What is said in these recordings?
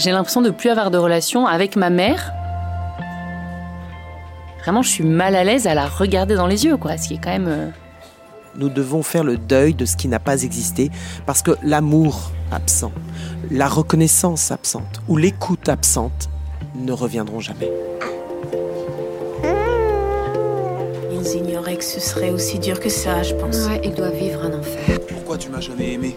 J'ai l'impression de plus avoir de relation avec ma mère. Vraiment, je suis mal à l'aise à la regarder dans les yeux, quoi. Ce qui est quand même. euh, Nous devons faire le deuil de ce qui n'a pas existé parce que l'amour absent, la reconnaissance absente ou l'écoute absente ne reviendront jamais. Ils ignoraient que ce serait aussi dur que ça, je pense. Ouais, ils doivent vivre un enfer. Pourquoi tu m'as jamais aimé?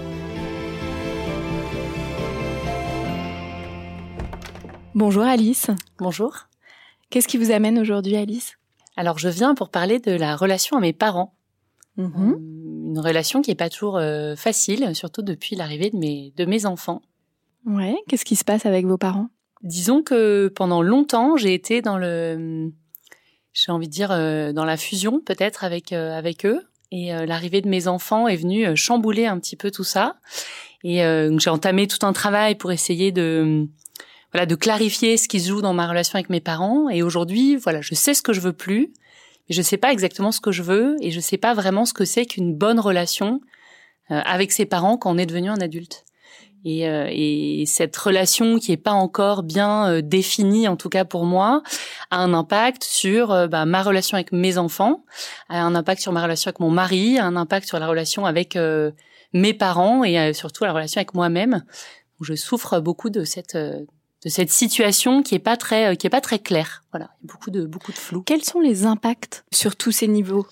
Bonjour Alice. Bonjour. Qu'est-ce qui vous amène aujourd'hui Alice? Alors, je viens pour parler de la relation à mes parents. Euh, Une relation qui est pas toujours euh, facile, surtout depuis l'arrivée de mes, de mes enfants. Ouais, qu'est-ce qui se passe avec vos parents? Disons que pendant longtemps, j'ai été dans le, j'ai envie de dire, euh, dans la fusion peut-être avec euh, avec eux. Et l'arrivée de mes enfants est venue chambouler un petit peu tout ça. Et j'ai entamé tout un travail pour essayer de voilà de clarifier ce qui se joue dans ma relation avec mes parents. Et aujourd'hui, voilà, je sais ce que je veux plus, mais je sais pas exactement ce que je veux, et je sais pas vraiment ce que c'est qu'une bonne relation euh, avec ses parents quand on est devenu un adulte. Et, euh, et cette relation qui est pas encore bien euh, définie, en tout cas pour moi, a un impact sur euh, bah, ma relation avec mes enfants, a un impact sur ma relation avec mon mari, a un impact sur la relation avec euh, mes parents et surtout la relation avec moi-même. Je souffre beaucoup de cette de cette situation qui est pas très euh, qui est pas très claire. Voilà, il y a beaucoup de beaucoup de flou. Quels sont les impacts sur tous ces niveaux?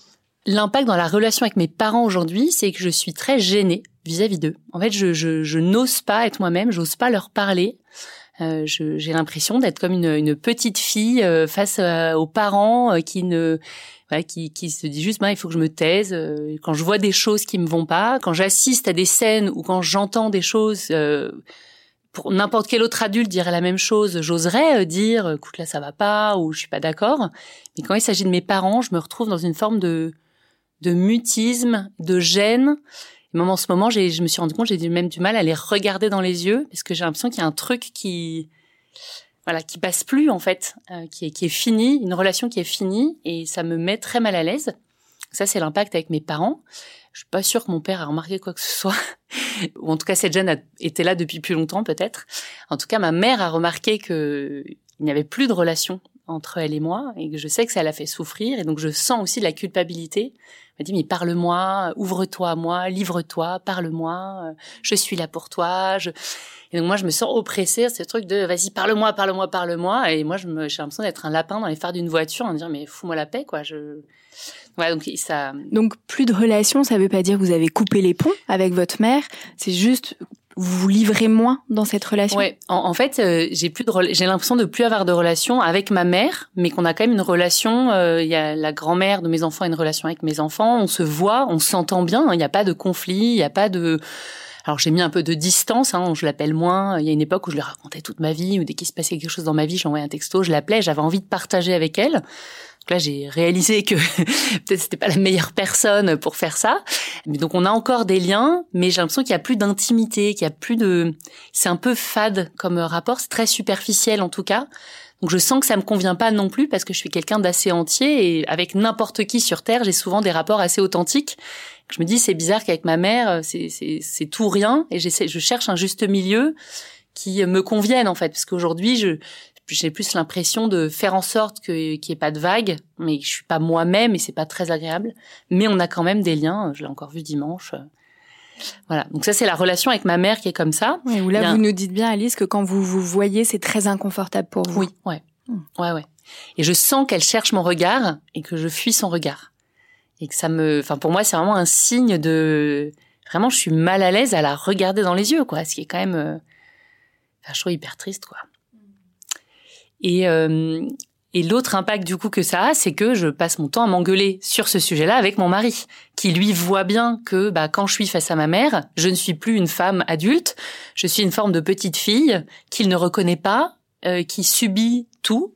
L'impact dans la relation avec mes parents aujourd'hui, c'est que je suis très gênée vis-à-vis d'eux. En fait, je, je, je n'ose pas être moi-même, j'ose pas leur parler. Euh, je- j'ai l'impression d'être comme une, une petite fille euh, face euh, aux parents euh, qui ne voilà, qui, qui se dit juste bah, il faut que je me taise euh, quand je vois des choses qui me vont pas quand j'assiste à des scènes ou quand j'entends des choses euh, pour n'importe quel autre adulte dirait la même chose j'oserais euh, dire écoute là ça va pas ou je suis pas d'accord mais quand il s'agit de mes parents je me retrouve dans une forme de de mutisme de gêne et même en ce moment, je me suis rendu compte, j'ai même du mal à les regarder dans les yeux parce que j'ai l'impression qu'il y a un truc qui, voilà, qui passe plus en fait, euh, qui est qui est fini, une relation qui est finie et ça me met très mal à l'aise. Ça, c'est l'impact avec mes parents. Je suis pas sûre que mon père a remarqué quoi que ce soit, ou en tout cas cette gêne a été là depuis plus longtemps peut-être. En tout cas, ma mère a remarqué que il n'y avait plus de relation entre elle et moi et que je sais que ça l'a fait souffrir et donc je sens aussi de la culpabilité elle m'a dit mais parle-moi, ouvre-toi à moi, livre-toi, parle-moi, euh, je suis là pour toi. Je... Et donc moi je me sens oppressée, ce truc de vas-y parle-moi, parle-moi, parle-moi. Et moi je me, j'ai l'impression d'être un lapin dans les phares d'une voiture en disant mais fous-moi la paix quoi. Je... Voilà donc ça. Donc plus de relation, ça veut pas dire que vous avez coupé les ponts avec votre mère, c'est juste vous vous livrez moins dans cette relation? Ouais, en, en fait, euh, j'ai plus de j'ai l'impression de plus avoir de relation avec ma mère, mais qu'on a quand même une relation. euh, Il y a la grand-mère de mes enfants a une relation avec mes enfants. On se voit, on s'entend bien. hein, Il n'y a pas de conflit, il n'y a pas de. Alors j'ai mis un peu de distance, hein, je l'appelle moins. Il y a une époque où je lui racontais toute ma vie, ou dès qu'il se passait quelque chose dans ma vie, j'envoyais un texto, je l'appelais, j'avais envie de partager avec elle. Là, j'ai réalisé que peut-être c'était pas la meilleure personne pour faire ça. Mais donc, on a encore des liens, mais j'ai l'impression qu'il y a plus d'intimité, qu'il y a plus de. C'est un peu fade comme rapport, c'est très superficiel en tout cas. Donc, je sens que ça me convient pas non plus parce que je suis quelqu'un d'assez entier et avec n'importe qui sur terre, j'ai souvent des rapports assez authentiques. Je me dis, c'est bizarre qu'avec ma mère, c'est tout rien et je cherche un juste milieu qui me convienne en fait parce qu'aujourd'hui je j'ai plus l'impression de faire en sorte qu'il n'y ait pas de vagues, mais je suis pas moi-même et c'est pas très agréable. Mais on a quand même des liens. Je l'ai encore vu dimanche. Voilà. Donc ça, c'est la relation avec ma mère qui est comme ça. Oui, où là, vous nous dites bien, Alice, que quand vous vous voyez, c'est très inconfortable pour vous. Oui, ouais. Hmm. Ouais, ouais. Et je sens qu'elle cherche mon regard et que je fuis son regard. Et que ça me, enfin, pour moi, c'est vraiment un signe de, vraiment, je suis mal à l'aise à la regarder dans les yeux, quoi. Ce qui est quand même, euh... enfin, je trouve hyper triste, quoi. Et, euh, et l'autre impact du coup que ça a, c'est que je passe mon temps à m'engueuler sur ce sujet-là avec mon mari, qui lui voit bien que bah, quand je suis face à ma mère, je ne suis plus une femme adulte, je suis une forme de petite fille qu'il ne reconnaît pas, euh, qui subit tout.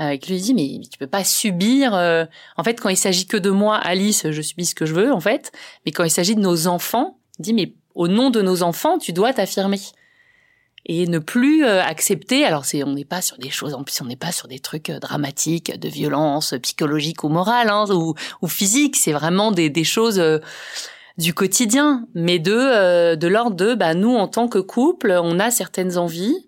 Euh, qui lui dit mais tu peux pas subir. Euh, en fait, quand il s'agit que de moi, Alice, je subis ce que je veux en fait. Mais quand il s'agit de nos enfants, il dit mais au nom de nos enfants, tu dois t'affirmer et ne plus euh, accepter. Alors c'est, on n'est pas sur des choses, en plus on n'est pas sur des trucs euh, dramatiques, de violence psychologique ou morale hein, ou, ou physique. C'est vraiment des, des choses euh, du quotidien, mais de de l'ordre de, bah nous en tant que couple, on a certaines envies.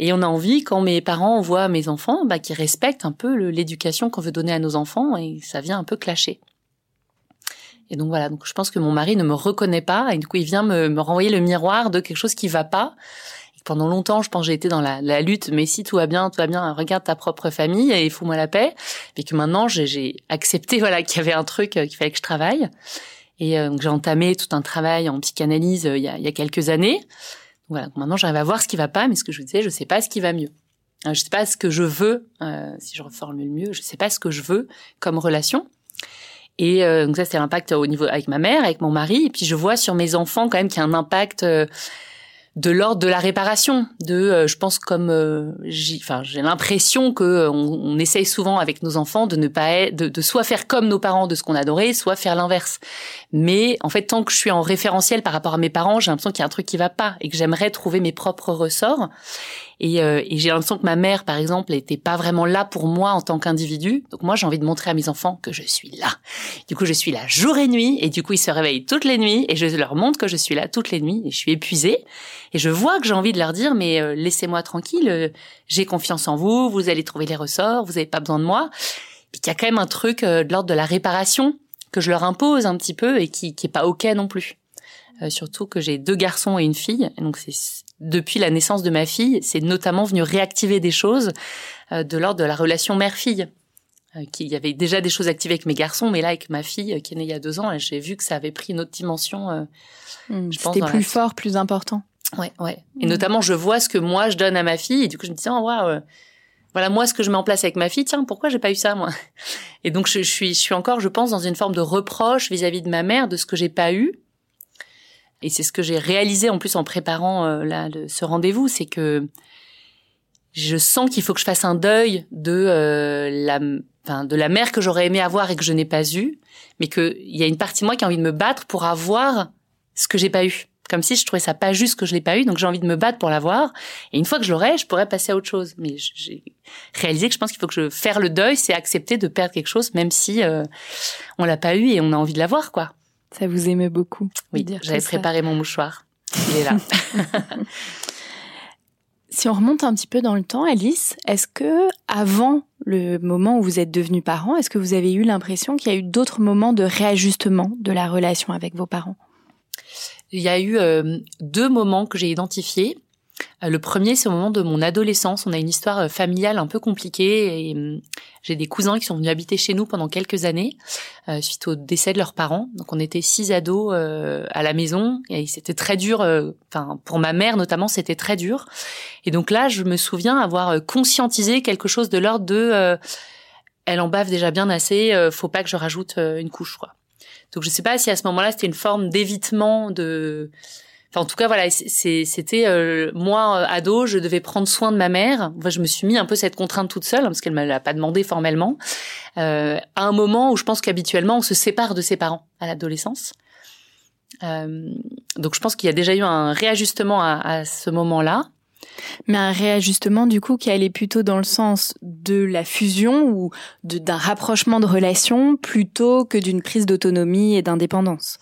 Et on a envie, quand mes parents voient mes enfants, bah, qu'ils respectent un peu l'éducation qu'on veut donner à nos enfants, et ça vient un peu clasher. Et donc voilà, donc je pense que mon mari ne me reconnaît pas, et du coup il vient me, me renvoyer le miroir de quelque chose qui va pas, pendant longtemps, je pense j'ai été dans la, lutte, mais si tout va bien, tout va bien, regarde ta propre famille et fous-moi la paix. Et que maintenant, j'ai accepté voilà qu'il y avait un truc euh, qu'il fallait que je travaille. Et euh, j'ai entamé tout un travail en psychanalyse euh, il, y a, il, y a, quelques années. Voilà, donc maintenant j'arrive à voir ce qui va pas, mais ce que je vous disais, je sais pas ce qui va mieux. Je sais pas ce que je veux, euh, si je reformule mieux, je sais pas ce que je veux comme relation. Et donc ça, c'est l'impact au niveau avec ma mère, avec mon mari. Et puis je vois sur mes enfants quand même qu'il y a un impact de l'ordre de la réparation, de, euh, je pense comme, euh, j'ai, j'ai l'impression que euh, on, on, essaye souvent avec nos enfants de ne pas être, de, de, soit faire comme nos parents de ce qu'on adorait, soit faire l'inverse. Mais en fait, tant que je suis en référentiel par rapport à mes parents, j'ai l'impression qu'il y a un truc qui va pas et que j'aimerais trouver mes propres ressorts. Et, euh, et j'ai l'impression que ma mère, par exemple, n'était pas vraiment là pour moi en tant qu'individu. Donc moi, j'ai envie de montrer à mes enfants que je suis là. Du coup, je suis là jour et nuit. Et du coup, ils se réveillent toutes les nuits. Et je leur montre que je suis là toutes les nuits. Et je suis épuisée. Et je vois que j'ai envie de leur dire, mais euh, laissez-moi tranquille. Euh, j'ai confiance en vous. Vous allez trouver les ressorts. Vous n'avez pas besoin de moi. Puis qu'il y a quand même un truc de l'ordre de la réparation que je leur impose un petit peu et qui, qui pas ok non plus. surtout que j'ai deux garçons et une fille. donc c'est depuis la naissance de ma fille, c'est notamment venu réactiver des choses euh, de l'ordre de la relation mère-fille. Euh, il y avait déjà des choses activées avec mes garçons, mais là avec ma fille euh, qui est née il y a deux ans, j'ai vu que ça avait pris une autre dimension. Mmh, C'était plus fort, plus important. Ouais, ouais. Et mmh. notamment, je vois ce que moi je donne à ma fille, et du coup je me dis oh, waouh, voilà moi ce que je mets en place avec ma fille. Tiens, pourquoi j'ai pas eu ça moi? Et donc je, suis, je suis encore, je pense, dans une forme de reproche vis-à-vis -vis de ma mère de ce que j'ai pas eu et c'est ce que j'ai réalisé en plus en préparant euh, là ce rendez-vous, c'est que je sens qu'il faut que je fasse un deuil de euh, la enfin de la mère que j'aurais aimé avoir et que je n'ai pas eu, mais qu'il y a une partie de moi qui a envie de me battre pour avoir ce que j'ai pas eu. Comme si je trouvais ça pas juste que je l'ai pas eu, donc j'ai envie de me battre pour l'avoir. Et une fois que je l'aurai, je pourrais passer à autre chose. Mais j'ai réalisé que je pense qu'il faut que je faire le deuil, c'est accepter de perdre quelque chose, même si euh, on l'a pas eu et on a envie de l'avoir, quoi. Ça vous aimait beaucoup. Oui, j'avais préparé mon mouchoir. Il est là. si on remonte un petit peu dans le temps, Alice, est-ce que avant le moment où vous êtes devenu parent, est-ce que vous avez eu l'impression qu'il y a eu d'autres moments de réajustement de la relation avec vos parents? Il y a eu euh, deux moments que j'ai identifiés. Euh, le premier, c'est au moment de mon adolescence. On a une histoire euh, familiale un peu compliquée hum, j'ai des cousins qui sont venus habiter chez nous pendant quelques années euh, suite au décès de leurs parents. Donc on était six ados à la maison et c'était très dur. Enfin pour ma mère notamment, c'était très dur. Et donc là, je me souviens avoir conscientisé quelque chose de l'ordre de elle en bave déjà bien assez. faut pas que je rajoute une couche quoi. Donc je sais pas si à ce moment-là c'était une forme d'évitement de en tout cas, voilà, c'était euh, moi euh, ado, je devais prendre soin de ma mère. Enfin, je me suis mis un peu cette contrainte toute seule hein, parce qu'elle me l'a pas demandé formellement. Euh, à un moment où je pense qu'habituellement on se sépare de ses parents à l'adolescence. Euh, donc je pense qu'il y a déjà eu un réajustement à, à ce moment-là. Mais un réajustement du coup qui allait plutôt dans le sens de la fusion ou d'un rapprochement de relations plutôt que d'une prise d'autonomie et d'indépendance.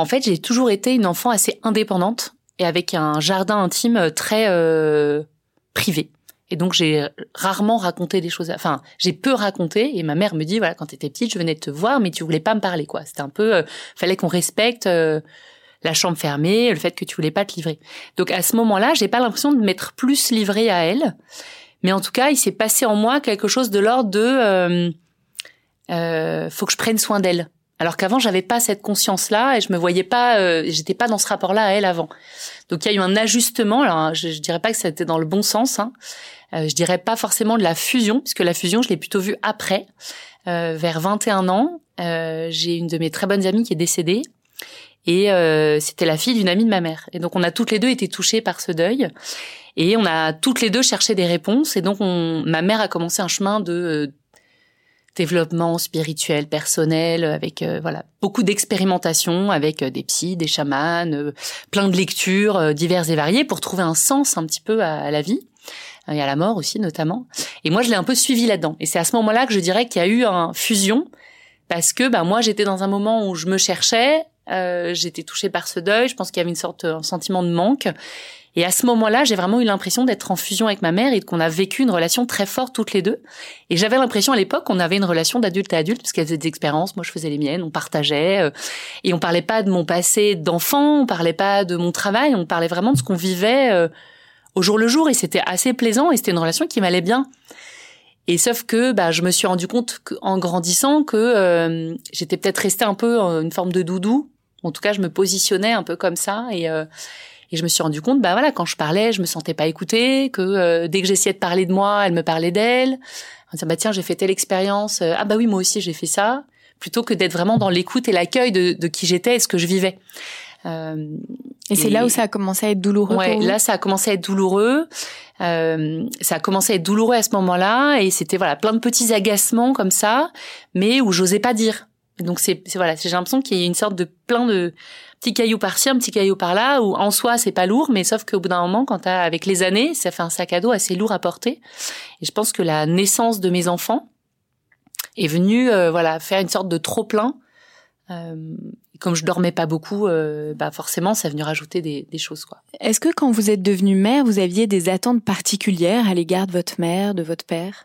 En fait, j'ai toujours été une enfant assez indépendante et avec un jardin intime très euh, privé. Et donc j'ai rarement raconté des choses. Enfin, j'ai peu raconté. Et ma mère me dit voilà, quand t'étais petite, je venais te voir, mais tu voulais pas me parler, quoi. C'était un peu, euh, fallait qu'on respecte euh, la chambre fermée, le fait que tu voulais pas te livrer. Donc à ce moment-là, j'ai pas l'impression de m'être plus livrée à elle, mais en tout cas, il s'est passé en moi quelque chose de l'ordre de euh, faut que je prenne soin d'elle. Alors qu'avant, j'avais pas cette conscience-là et je me voyais pas, euh, j'étais pas dans ce rapport-là à elle avant. Donc il y a eu un ajustement. Alors je, je dirais pas que c'était dans le bon sens. Hein. Euh, je dirais pas forcément de la fusion, puisque la fusion, je l'ai plutôt vue après, euh, vers 21 ans. Euh, j'ai une de mes très bonnes amies qui est décédée. Et euh, c'était la fille d'une amie de ma mère. Et donc on a toutes les deux été touchées par ce deuil. Et on a toutes les deux cherché des réponses. Et donc on, ma mère a commencé un chemin de développement spirituel, personnel, avec euh, voilà beaucoup d'expérimentation avec euh, des psys, des chamans, euh, plein de lectures diverses et variées pour trouver un sens un petit peu à, la vie et à la mort aussi notamment. Et moi je l'ai un peu suivi là-dedans. Et c'est à ce moment-là que je dirais qu'il y a eu une fusion parce que bah moi j'étais dans un moment où je me cherchais, j'étais touchée par ce deuil, je pense qu'il y avait une sorte un sentiment de manque et à ce moment-là, j'ai vraiment eu l'impression d'être en fusion avec ma mère et qu'on a vécu une relation très forte toutes les deux. Et j'avais l'impression à l'époque qu'on avait une relation d'adulte à adulte parce qu'elle faisait des expériences, moi je faisais les miennes, on partageait euh, et on parlait pas de mon passé d'enfant, on parlait pas de mon travail, on parlait vraiment de ce qu'on vivait euh, au jour le jour et c'était assez plaisant et c'était une relation qui m'allait bien. Et sauf que bah, je me suis rendu compte en grandissant que euh, j'étais peut-être restée un peu une forme de doudou. En tout cas, je me positionnais un peu comme ça et et je me suis rendu compte, bah voilà, quand je parlais, je me sentais pas écoutée, que euh, dès que j'essayais de parler de moi, elle me parlait d'elle. En bah tiens, j'ai fait telle expérience. Euh, ah bah oui, moi aussi j'ai fait ça. Plutôt que d'être vraiment dans l'écoute et l'accueil de, de, qui j'étais et ce que je vivais. Euh, et, c'est là où ça a commencé à être douloureux. Ouais, là ça a commencé à être douloureux. Euh, ça a commencé à être douloureux à ce moment-là et c'était voilà plein de petits agacements comme ça, mais où j'osais pas dire. Donc c'est voilà, j'ai l'impression qu'il y a une sorte de plein de petit caillou par-ci, un petit caillou par-là, où en soi c'est pas lourd, mais sauf qu'au bout d'un moment, quand avec les années, ça fait un sac à dos assez lourd à porter. Et je pense que la naissance de mes enfants est venue, euh, voilà, faire une sorte de trop plein. Euh, comme je dormais pas beaucoup, euh, bah forcément, ça est venu rajouter des, des choses, quoi. Est-ce que quand vous êtes devenue mère, vous aviez des attentes particulières à l'égard de votre mère, de votre père?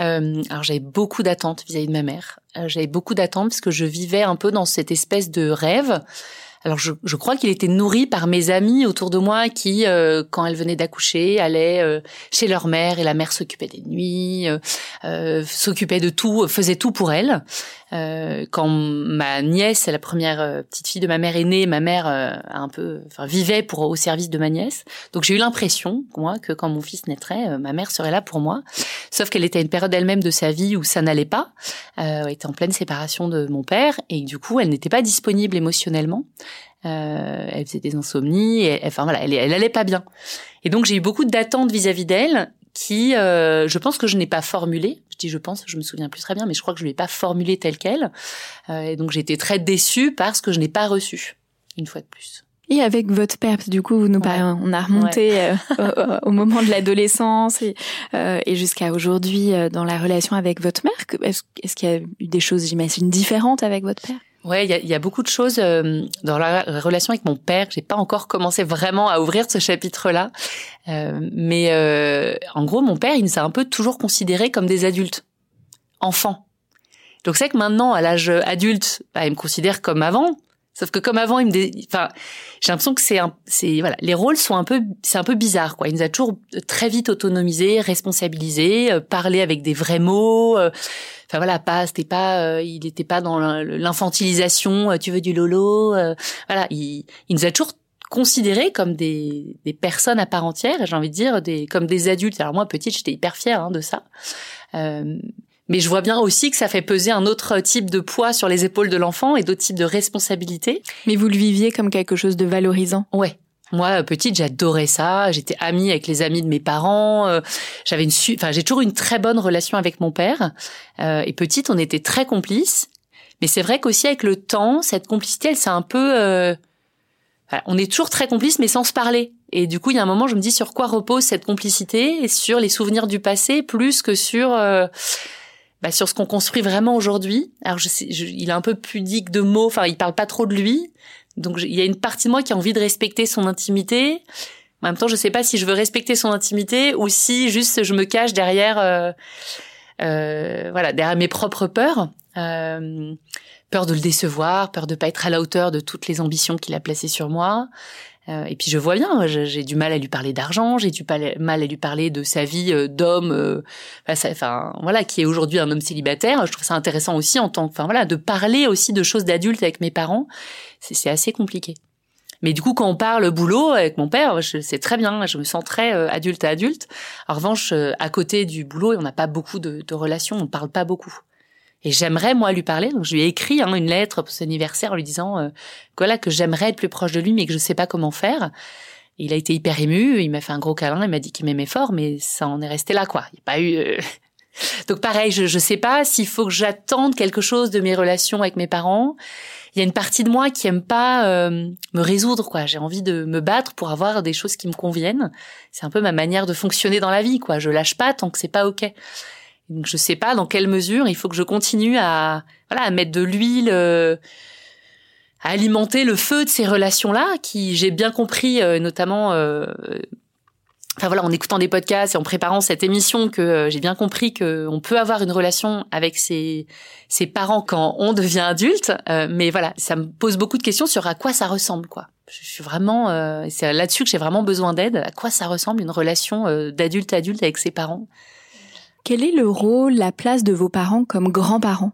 Euh, alors j'avais beaucoup d'attentes vis-à-vis de ma mère. Euh, j'avais beaucoup d'attentes parce que je vivais un peu dans cette espèce de rêve alors je, crois qu'il était nourri par mes amis autour de moi qui, euh, quand elle venait d'accoucher, allaient euh, chez leur mère et la mère s'occupait des nuits, euh, euh s'occupait de tout, faisait tout pour elle. quand ma nièce, la première petite fille de ma mère est née, ma mère un peu, enfin, vivait pour au service de ma nièce. Donc j'ai eu l'impression, moi, que quand mon fils naîtrait, ma mère serait là pour moi. Sauf qu'elle était à une période elle-même de sa vie où ça n'allait pas. elle était en pleine séparation de mon père et du coup, elle n'était pas disponible émotionnellement. Euh, elle faisait des insomnies, et, enfin voilà, elle, elle allait pas bien. Et donc j'ai eu beaucoup d'attentes vis-à-vis d'elle qui, euh, je pense que je n'ai pas formulé. Je dis je pense, je me souviens plus très bien, mais je crois que je ne l'ai pas formulé telle quelle. Euh, et donc j'ai été très déçue parce que je n'ai pas reçu, une fois de plus. Et avec votre père, du coup, vous nous parlez, on a remonté euh, au, moment de l'adolescence et, euh, et jusqu'à aujourd'hui euh, dans la relation avec votre mère. Est-ce, est-ce qu'il y a eu des choses, j'imagine, différentes avec votre père? Ouais, il y a, y a, beaucoup de choses euh, dans la relation avec mon père. J'ai pas encore commencé vraiment à ouvrir ce chapitre-là, euh, mais euh, en gros, mon père, il nous a un peu toujours considérés comme des adultes, enfants. Donc c'est que maintenant, à l'âge adulte, bah, il me considère comme avant. Sauf que comme avant, il me, enfin, j'ai l'impression que c'est un, c'est voilà, les rôles sont un peu, c'est un peu bizarre quoi. Il nous a toujours très vite autonomisé, responsabilisé, euh, avec des vrais mots. Euh, enfin voilà, pas, c'était pas, euh, il n'était pas dans l'infantilisation. tu veux du lolo, voilà. Il, il nous a toujours considérés comme des, des personnes à part entière. J'ai envie de dire des, comme des adultes. Alors moi petite, j'étais hyper fière hein, de ça. Mais je vois bien aussi que ça fait peser un autre type de poids sur les épaules de l'enfant et d'autres types de responsabilités. Mais vous le viviez comme quelque chose de valorisant. Ouais. Moi, petite, j'adorais ça. J'étais amie avec les amis de mes parents. Euh, j'avais une, enfin, j'ai toujours une très bonne relation avec mon père. Euh, et petite, on était très complices. Mais c'est vrai qu'aussi avec le temps, cette complicité, elle s'est un peu, euh, on est toujours très complices, mais sans se parler. Et du coup, il y a un moment, je me dis sur quoi repose cette complicité? Et sur les souvenirs du passé plus que sur bah, sur ce qu'on construit vraiment aujourd'hui. Alors, je sais, il est un peu pudique de mots. Enfin, il parle pas trop de lui. Donc, il y a une partie de moi qui a envie de respecter son intimité. En même temps, je sais pas si je veux respecter son intimité ou si juste je me cache derrière, euh, euh, voilà, derrière mes propres peurs. Euh, peur de le décevoir, peur de pas être à la hauteur de toutes les ambitions qu'il a placées sur moi. Euh, et puis je vois bien, j'ai du mal à lui parler d'argent, j'ai du mal à lui parler de sa vie euh, d'homme, euh, enfin voilà, qui est aujourd'hui un homme célibataire. Je trouve ça intéressant aussi en tant, enfin voilà, de parler aussi de choses d'adultes avec mes parents. C'est assez compliqué. Mais du coup, quand on parle boulot avec mon père, c'est très bien. Je me sens très adulte à adulte. En revanche, à côté du boulot, on n'a pas beaucoup de, de relations, on parle pas beaucoup. Et j'aimerais moi lui parler. Donc je lui ai écrit hein, une lettre pour son anniversaire en lui disant euh, voilà que j'aimerais être plus proche de lui, mais que je sais pas comment faire. il a été hyper ému. Il m'a fait un gros câlin. Il m'a dit qu'il m'aimait fort, mais ça en est resté là quoi. Il n'y a pas eu. Euh, donc pareil, je je sais pas s'il faut que j'attende quelque chose de mes relations avec mes parents. Il y a une partie de moi qui aime pas euh, me résoudre quoi. J'ai envie de me battre pour avoir des choses qui me conviennent. C'est un peu ma manière de fonctionner dans la vie quoi. Je lâche pas tant que c'est pas ok. Donc je sais pas dans quelle mesure il faut que je continue à voilà à mettre de l'huile euh, à alimenter le feu de ces relations-là qui j'ai bien compris euh, notamment euh, enfin voilà en écoutant des podcasts et en préparant cette émission que j'ai bien compris que on peut avoir une relation avec ses ses parents quand on devient adulte. Mais voilà ça me pose beaucoup de questions sur à quoi ça ressemble quoi. Je suis vraiment c'est là-dessus que j'ai vraiment besoin d'aide à quoi ça ressemble une relation d'adulte à adulte avec ses parents quel est le rôle, la place de vos parents comme grands-parents?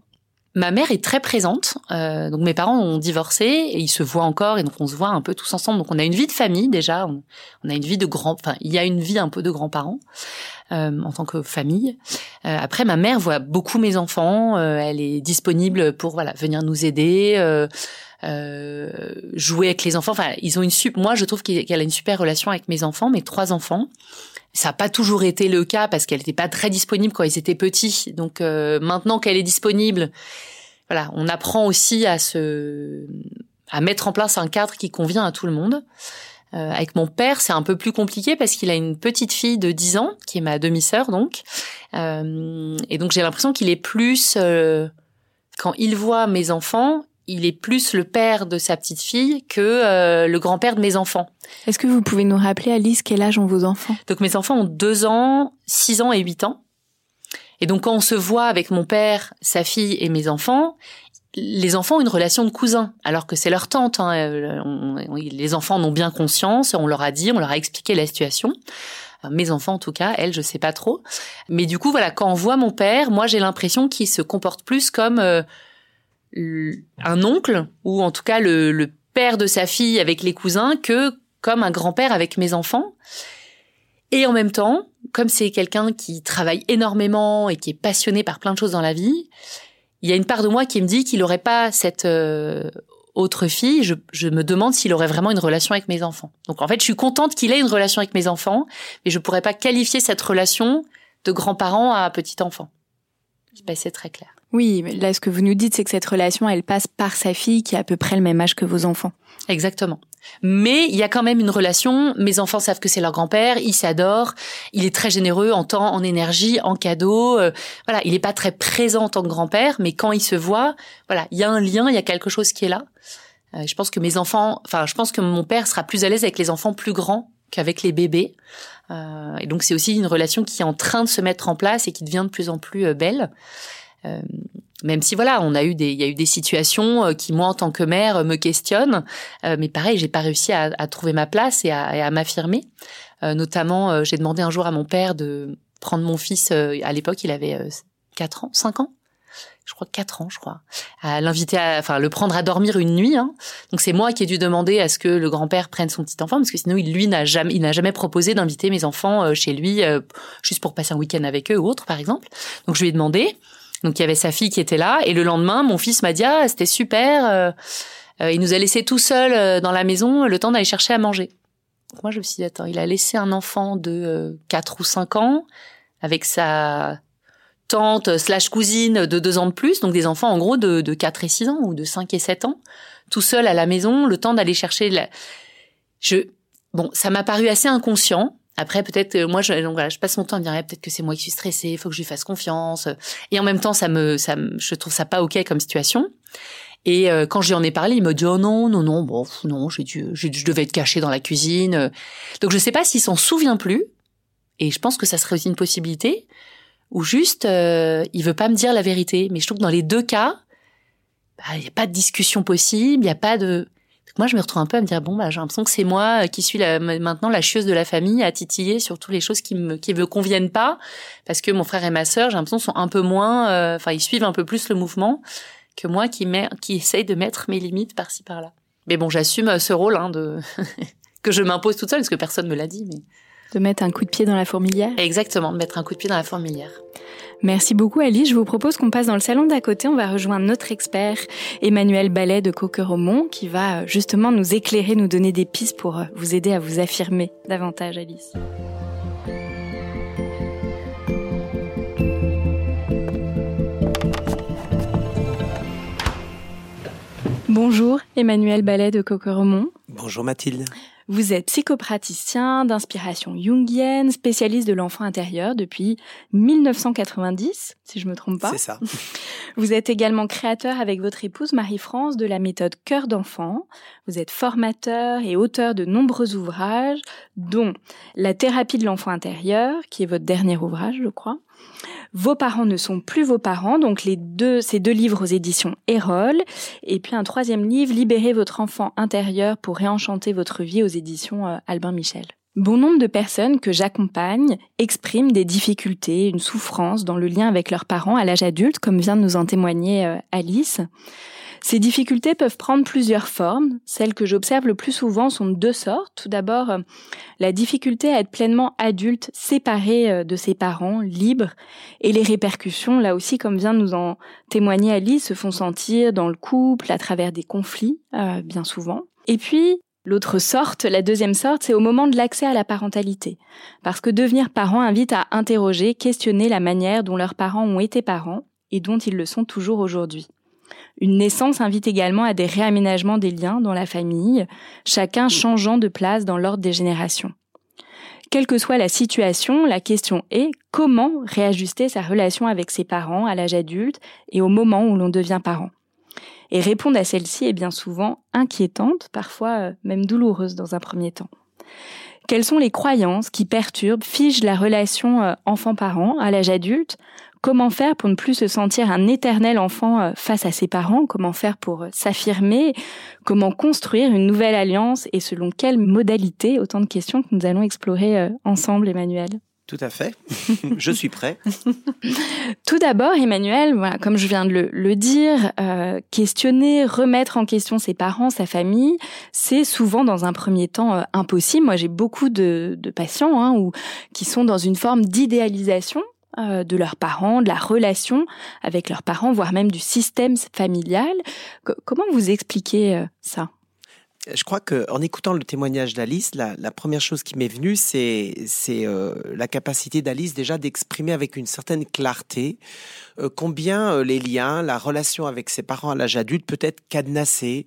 Ma mère est très présente. Euh, donc mes parents ont divorcé et ils se voient encore et donc on se voit un peu tous ensemble. Donc on a une vie de famille déjà. On, a une vie de grand. Enfin, il y a une vie un peu de grands-parents euh, en tant que famille. Euh, après, ma mère voit beaucoup mes enfants. elle est disponible pour voilà venir nous aider. jouer avec les enfants. Enfin, ils ont une super. Moi, je trouve qu'elle a une super relation avec mes enfants, mes trois enfants. Ça n'a pas toujours été le cas parce qu'elle n'était pas très disponible quand ils étaient petits. Donc euh, maintenant qu'elle est disponible, voilà, on apprend aussi à se, à mettre en place un cadre qui convient à tout le monde. Euh, avec mon père, c'est un peu plus compliqué parce qu'il a une petite fille de 10 ans, qui est ma demi-sœur donc. Euh, et donc j'ai l'impression qu'il est plus... Euh, quand il voit mes enfants, il est plus le père de sa petite fille que euh, le grand-père de mes enfants. Est-ce que vous pouvez nous rappeler, Alice, quel âge ont vos enfants? Donc mes enfants ont deux ans, six ans et huit ans. Et donc quand on se voit avec mon père, sa fille et mes enfants, les enfants ont une relation de cousin, alors que c'est leur tante. Hein. Euh, les enfants en ont bien conscience, on leur a dit, on leur a expliqué la situation. Mes enfants, en tout cas, elles, je sais pas trop. Mais du coup, voilà, quand on voit mon père, moi, j'ai l'impression qu'il se comporte plus comme euh, un oncle ou en tout cas le, père de sa fille avec les cousins que comme un grand-père avec mes enfants. Et en même temps, comme c'est quelqu'un qui travaille énormément et qui est passionné par plein de choses dans la vie, il y a une part de moi qui me dit qu'il n'aurait pas cette euh, autre fille. Je, je me demande s'il aurait vraiment une relation avec mes enfants. Donc en fait, je suis contente qu'il ait une relation avec mes enfants, mais je pourrais pas qualifier cette relation de grand-parent à petit enfant. Je pas c'est très clair. Oui, là, ce que vous nous dites, c'est que cette relation, elle passe par sa fille qui a à peu près le même âge que vos enfants. Exactement. Mais il y a quand même une relation. Mes enfants savent que c'est leur grand-père, ils s'adorent, il est très généreux en temps, en énergie, en cadeaux. Euh, voilà, il n'est pas très présent en tant que grand-père, mais quand ils se voient, voilà, il y a un lien, il y a quelque chose qui est là. Euh, je pense que mes enfants, enfin, je pense que mon père sera plus à l'aise avec les enfants plus grands qu'avec les bébés. Euh, et donc c'est aussi une relation qui est en train de se mettre en place et qui devient de plus en plus belle. Euh, même si voilà, on a eu des, il y a eu des situations euh, qui moi en tant que mère me questionnent, euh, mais pareil, j'ai pas réussi à, à, trouver ma place et à, à m'affirmer. notamment, j'ai demandé un jour à mon père de prendre mon fils. à l'époque, il avait 4 ans, 5 ans, je crois 4 ans, je crois, à l'inviter à, enfin, le prendre à dormir une nuit. Hein. Donc c'est moi qui ai dû demander à ce que le grand-père prenne son petit enfant, parce que sinon, il, lui, n'a jamais, il n'a jamais proposé d'inviter mes enfants chez lui, juste pour passer un week-end avec eux ou autre, par exemple. Donc je lui ai demandé. Donc il y avait sa fille qui était là et le lendemain, mon fils m'a dit ah c'était super. Euh, euh, il nous a laissé tout seul euh, dans la maison le temps d'aller chercher à manger. Moi je me suis dit attends, il a laissé un enfant de 4 ou 5 ans avec sa tante slash cousine de 2 ans de plus, donc des enfants en gros de, de 4 et 6 ans ou de 5 et 7 ans, tout seul à la maison, le temps d'aller chercher la... Je bon, ça m'a paru assez inconscient. Après, peut-être, moi, je, donc voilà, je passe mon temps à me dire, peut-être que c'est moi qui suis stressée, il faut que je lui fasse confiance. Et en même temps, ça me, ça je trouve ça pas ok comme situation. Et euh, quand je lui en ai parlé, il me dit, oh non, non, non, bon, non, j'ai dû, je devais être cachée dans la cuisine. Donc, je sais pas s'il s'en souvient plus. Et je pense que ça serait aussi une possibilité. Ou juste, euh, il veut pas me dire la vérité. Mais je trouve que dans les deux cas, bah, il n'y a pas de discussion possible, il n'y a pas de, moi, je me retrouve un peu à me dire bon, bah, j'ai l'impression que c'est moi qui suis la, maintenant la chieuse de la famille à titiller sur toutes les choses qui me qui me conviennent pas, parce que mon frère et ma sœur, j'ai l'impression sont un peu moins, euh, enfin, ils suivent un peu plus le mouvement que moi qui met, qui essaye de mettre mes limites par-ci par-là. Mais bon, j'assume euh, ce rôle hein, de que je m'impose toute seule, parce que personne me l'a dit, mais de mettre un coup de pied dans la fourmilière. Exactement, de mettre un coup de pied dans la fourmilière. Merci beaucoup Alice. Je vous propose qu'on passe dans le salon d'à côté. On va rejoindre notre expert Emmanuel Ballet de Coqueromont qui va euh, justement nous éclairer, nous donner des pistes pour euh, vous aider à vous affirmer davantage Alice. Bonjour Emmanuel Ballet de Coqueromont. Bonjour Mathilde. Vous êtes psychopraticien d'inspiration jungienne, spécialiste de l'enfant intérieur depuis 1990, si je me trompe pas. C'est ça. Vous êtes également créateur avec votre épouse Marie-France de la méthode Cœur d'enfant. Vous êtes formateur et auteur de nombreux ouvrages, dont La thérapie de l'enfant intérieur, qui est votre dernier ouvrage, je crois, vos parents ne sont plus vos parents, donc ces deux livres aux éditions Erol, et puis un troisième livre, Libérez votre enfant intérieur pour réenchanter votre vie aux éditions euh, Albin Michel. Bon nombre de personnes que j'accompagne expriment des difficultés, une souffrance dans le lien avec leurs parents à l'âge adulte, comme vient de nous en témoigner euh, Alice. Ces difficultés peuvent prendre plusieurs formes. Celles que j'observe le plus souvent sont de deux sortes. Tout d'abord, euh, la difficulté à être pleinement adulte, séparé euh, de ses parents, libre, et les répercussions, là aussi, comme vient de nous en témoigner Alice, se font sentir dans le couple, à travers des conflits, euh, bien souvent. Et puis, L'autre sorte, la deuxième sorte, c'est au moment de l'accès à la parentalité. Parce que devenir parent invite à interroger, questionner la manière dont leurs parents ont été parents et dont ils le sont toujours aujourd'hui. Une naissance invite également à des réaménagements des liens dans la famille, chacun changeant de place dans l'ordre des générations. Quelle que soit la situation, la question est comment réajuster sa relation avec ses parents à l'âge adulte et au moment où l'on devient parent. Et répondre à celle-ci est bien souvent inquiétante, parfois euh, même douloureuse dans un premier temps. Quelles sont les croyances qui perturbent, figent la relation euh, enfant-parent à l'âge adulte Comment faire pour ne plus se sentir un éternel enfant euh, face à ses parents? Comment faire pour euh, s'affirmer? Comment construire une nouvelle alliance? Et selon quelles modalités Autant de questions que nous allons explorer euh, ensemble, Emmanuel. Tout à fait. je suis prêt. Tout d'abord, Emmanuel, voilà, comme je viens de le, dire, questionner, remettre en question ses parents, sa famille, c'est souvent dans un premier temps impossible. Moi, j'ai beaucoup de, patients hein, ou, qui sont dans une forme d'idéalisation euh, de leurs parents, de la relation avec leurs parents, voire même du système familial. comment vous expliquez euh, ça? Je crois que en écoutant le témoignage d'Alice, la, première chose qui m'est venue, c'est euh, la capacité d'Alice déjà d'exprimer avec une certaine clarté combien les liens, la relation avec ses parents à l'âge adulte peut être cadenassée,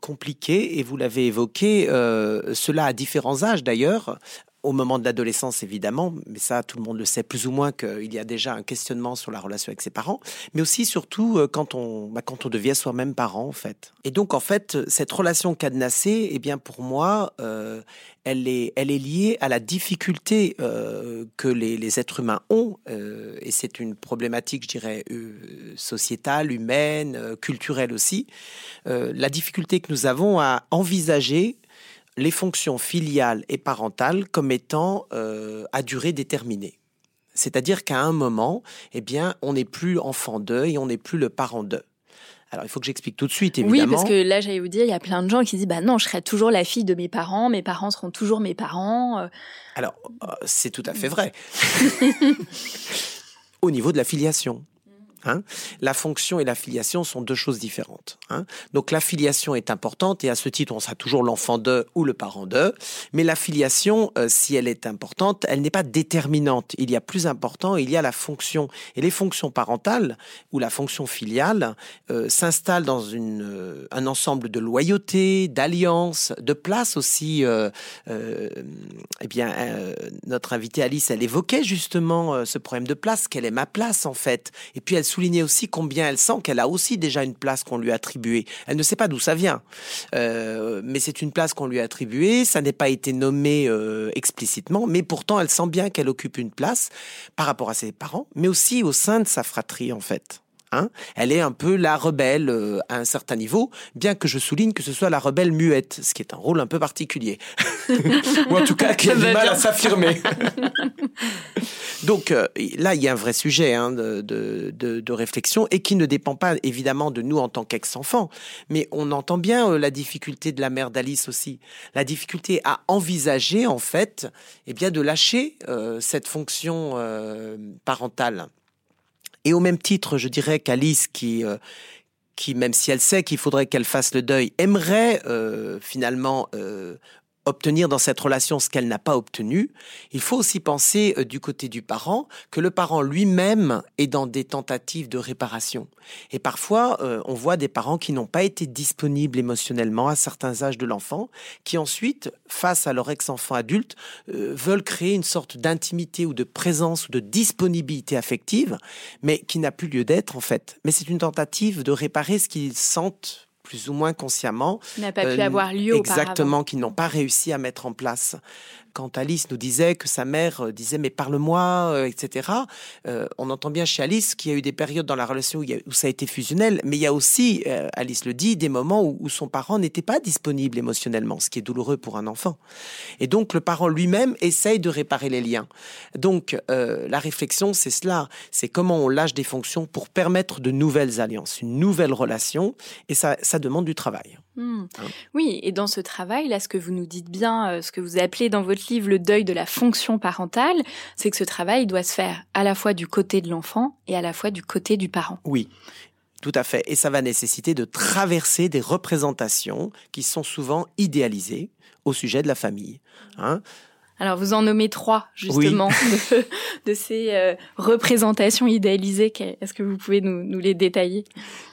compliquée, et vous l'avez évoqué, cela à différents âges d'ailleurs, au moment de l'adolescence, évidemment, mais ça, tout le monde le sait plus ou moins qu'il y a déjà un questionnement sur la relation avec ses parents, mais aussi, surtout, euh, quand on, bah, quand on devient soi-même parent, en fait. Et donc, en fait, cette relation cadenassée, eh bien, pour moi, euh, elle, est, elle est liée à la difficulté euh, que les, les, êtres humains ont, et c'est une problématique, je dirais, sociétale, humaine, culturelle aussi, la difficulté que nous avons à envisager les fonctions filiales et parentales comme étant euh, à durée déterminée. C'est-à-dire qu'à un moment, eh bien, on n'est plus enfant d'eux et on n'est plus le parent d'eux. Alors, il faut que j'explique tout de suite, évidemment. Oui, parce que là, j'allais vous dire, il y a plein de gens qui disent, bah non, je serai toujours la fille de mes parents, mes parents seront toujours mes parents. Euh. Alors, euh, c'est tout à fait vrai. Au niveau de la filiation. Hein. la fonction et la filiation sont deux choses différentes. Hein. Donc la filiation est importante et à ce titre, on sera toujours l'enfant de ou le parent de. Mais la filiation, euh, si elle est importante, elle n'est pas déterminante. Il y a plus important, il y a la fonction. Et les fonctions parentales ou la fonction filiale euh, s'installent dans euh, un ensemble de loyauté, d'alliance, de place aussi. eh bien, notre invitée Alice, elle évoquait justement ce problème de place. Quelle est ma place en fait Et puis elle souligner aussi combien elle sent qu'elle a aussi déjà une place qu'on lui a attribuée. Elle ne sait pas d'où ça vient, euh, mais c'est une place qu'on lui a attribuée. Ça n'est pas été nommé euh, explicitement, mais pourtant elle sent bien qu'elle occupe une place par rapport à ses parents, mais aussi au sein de sa fratrie en fait. Hein elle est un peu la rebelle euh, à un certain niveau, bien que je souligne que ce soit la rebelle muette, ce qui est un rôle un peu particulier. Ou en tout cas qui a du mal à s'affirmer. Donc euh, là, il y a un vrai sujet hein, de, de, de, réflexion et qui ne dépend pas évidemment de nous en tant qu'ex-enfants, mais on entend bien euh, la difficulté de la mère d'Alice aussi, la difficulté à envisager en fait, eh bien, de lâcher cette fonction parentale. Et au même titre, je dirais qu'Alice, qui, euh, qui, même si elle sait qu'il faudrait qu'elle fasse le deuil, aimerait euh, finalement euh, obtenir dans cette relation ce qu'elle n'a pas obtenu, il faut aussi penser euh, du côté du parent que le parent lui-même est dans des tentatives de réparation. Et parfois, euh, on voit des parents qui n'ont pas été disponibles émotionnellement à certains âges de l'enfant, qui ensuite, face à leur ex-enfant adulte, euh, veulent créer une sorte d'intimité ou de présence ou de disponibilité affective, mais qui n'a plus lieu d'être en fait. Mais c'est une tentative de réparer ce qu'ils sentent plus ou moins consciemment. N'a pas pu avoir lieu Exactement, qu'ils n'ont pas réussi à mettre en place quand Alice nous disait que sa mère euh, disait mais parle-moi, euh, etc. Euh, on entend bien chez Alice qu'il y a eu des périodes dans la relation où, ça a été fusionnel, mais il y a aussi, Alice le dit, des moments où, son parent n'était pas disponible émotionnellement, ce qui est douloureux pour un enfant. Et donc le parent lui-même essaye de réparer les liens. Donc la réflexion, c'est cela, c'est comment on lâche des fonctions pour permettre de nouvelles alliances, une nouvelle relation, et ça, ça demande du travail. Hmm. Hein. Oui, et dans ce travail, là, ce que vous nous dites bien, ce que vous appelez dans votre livre le deuil de la fonction parentale, c'est que ce travail doit se faire à la fois du côté de l'enfant et à la fois du côté du parent. Oui. Tout à fait. Et ça va nécessiter de traverser des représentations qui sont souvent idéalisées au sujet de la famille. Hein alors, vous en nommez trois, justement, de, ces euh, représentations idéalisées. Est-ce que vous pouvez nous, les détailler?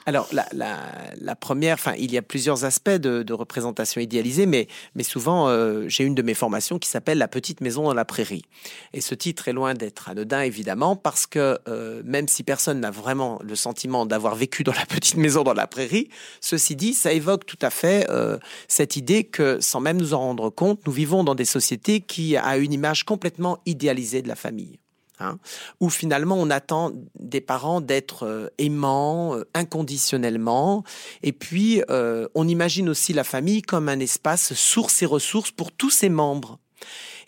Alors, la, première, enfin, il y a plusieurs aspects de, de représentation idéalisée, mais, mais souvent, euh, j'ai une de mes formations qui s'appelle La petite maison dans la prairie. Et ce titre est loin d'être anodin, évidemment, parce que euh, même si personne n'a vraiment le sentiment d'avoir vécu dans la petite maison dans la prairie, ceci dit, ça évoque tout à fait cette idée que, sans même nous en rendre compte, nous vivons dans des sociétés qui à une image complètement idéalisée de la famille. Hein, où finalement on attend des parents d'être euh, aimants euh, inconditionnellement, et puis euh, on imagine aussi la famille comme un espace source et ressources pour tous ses membres.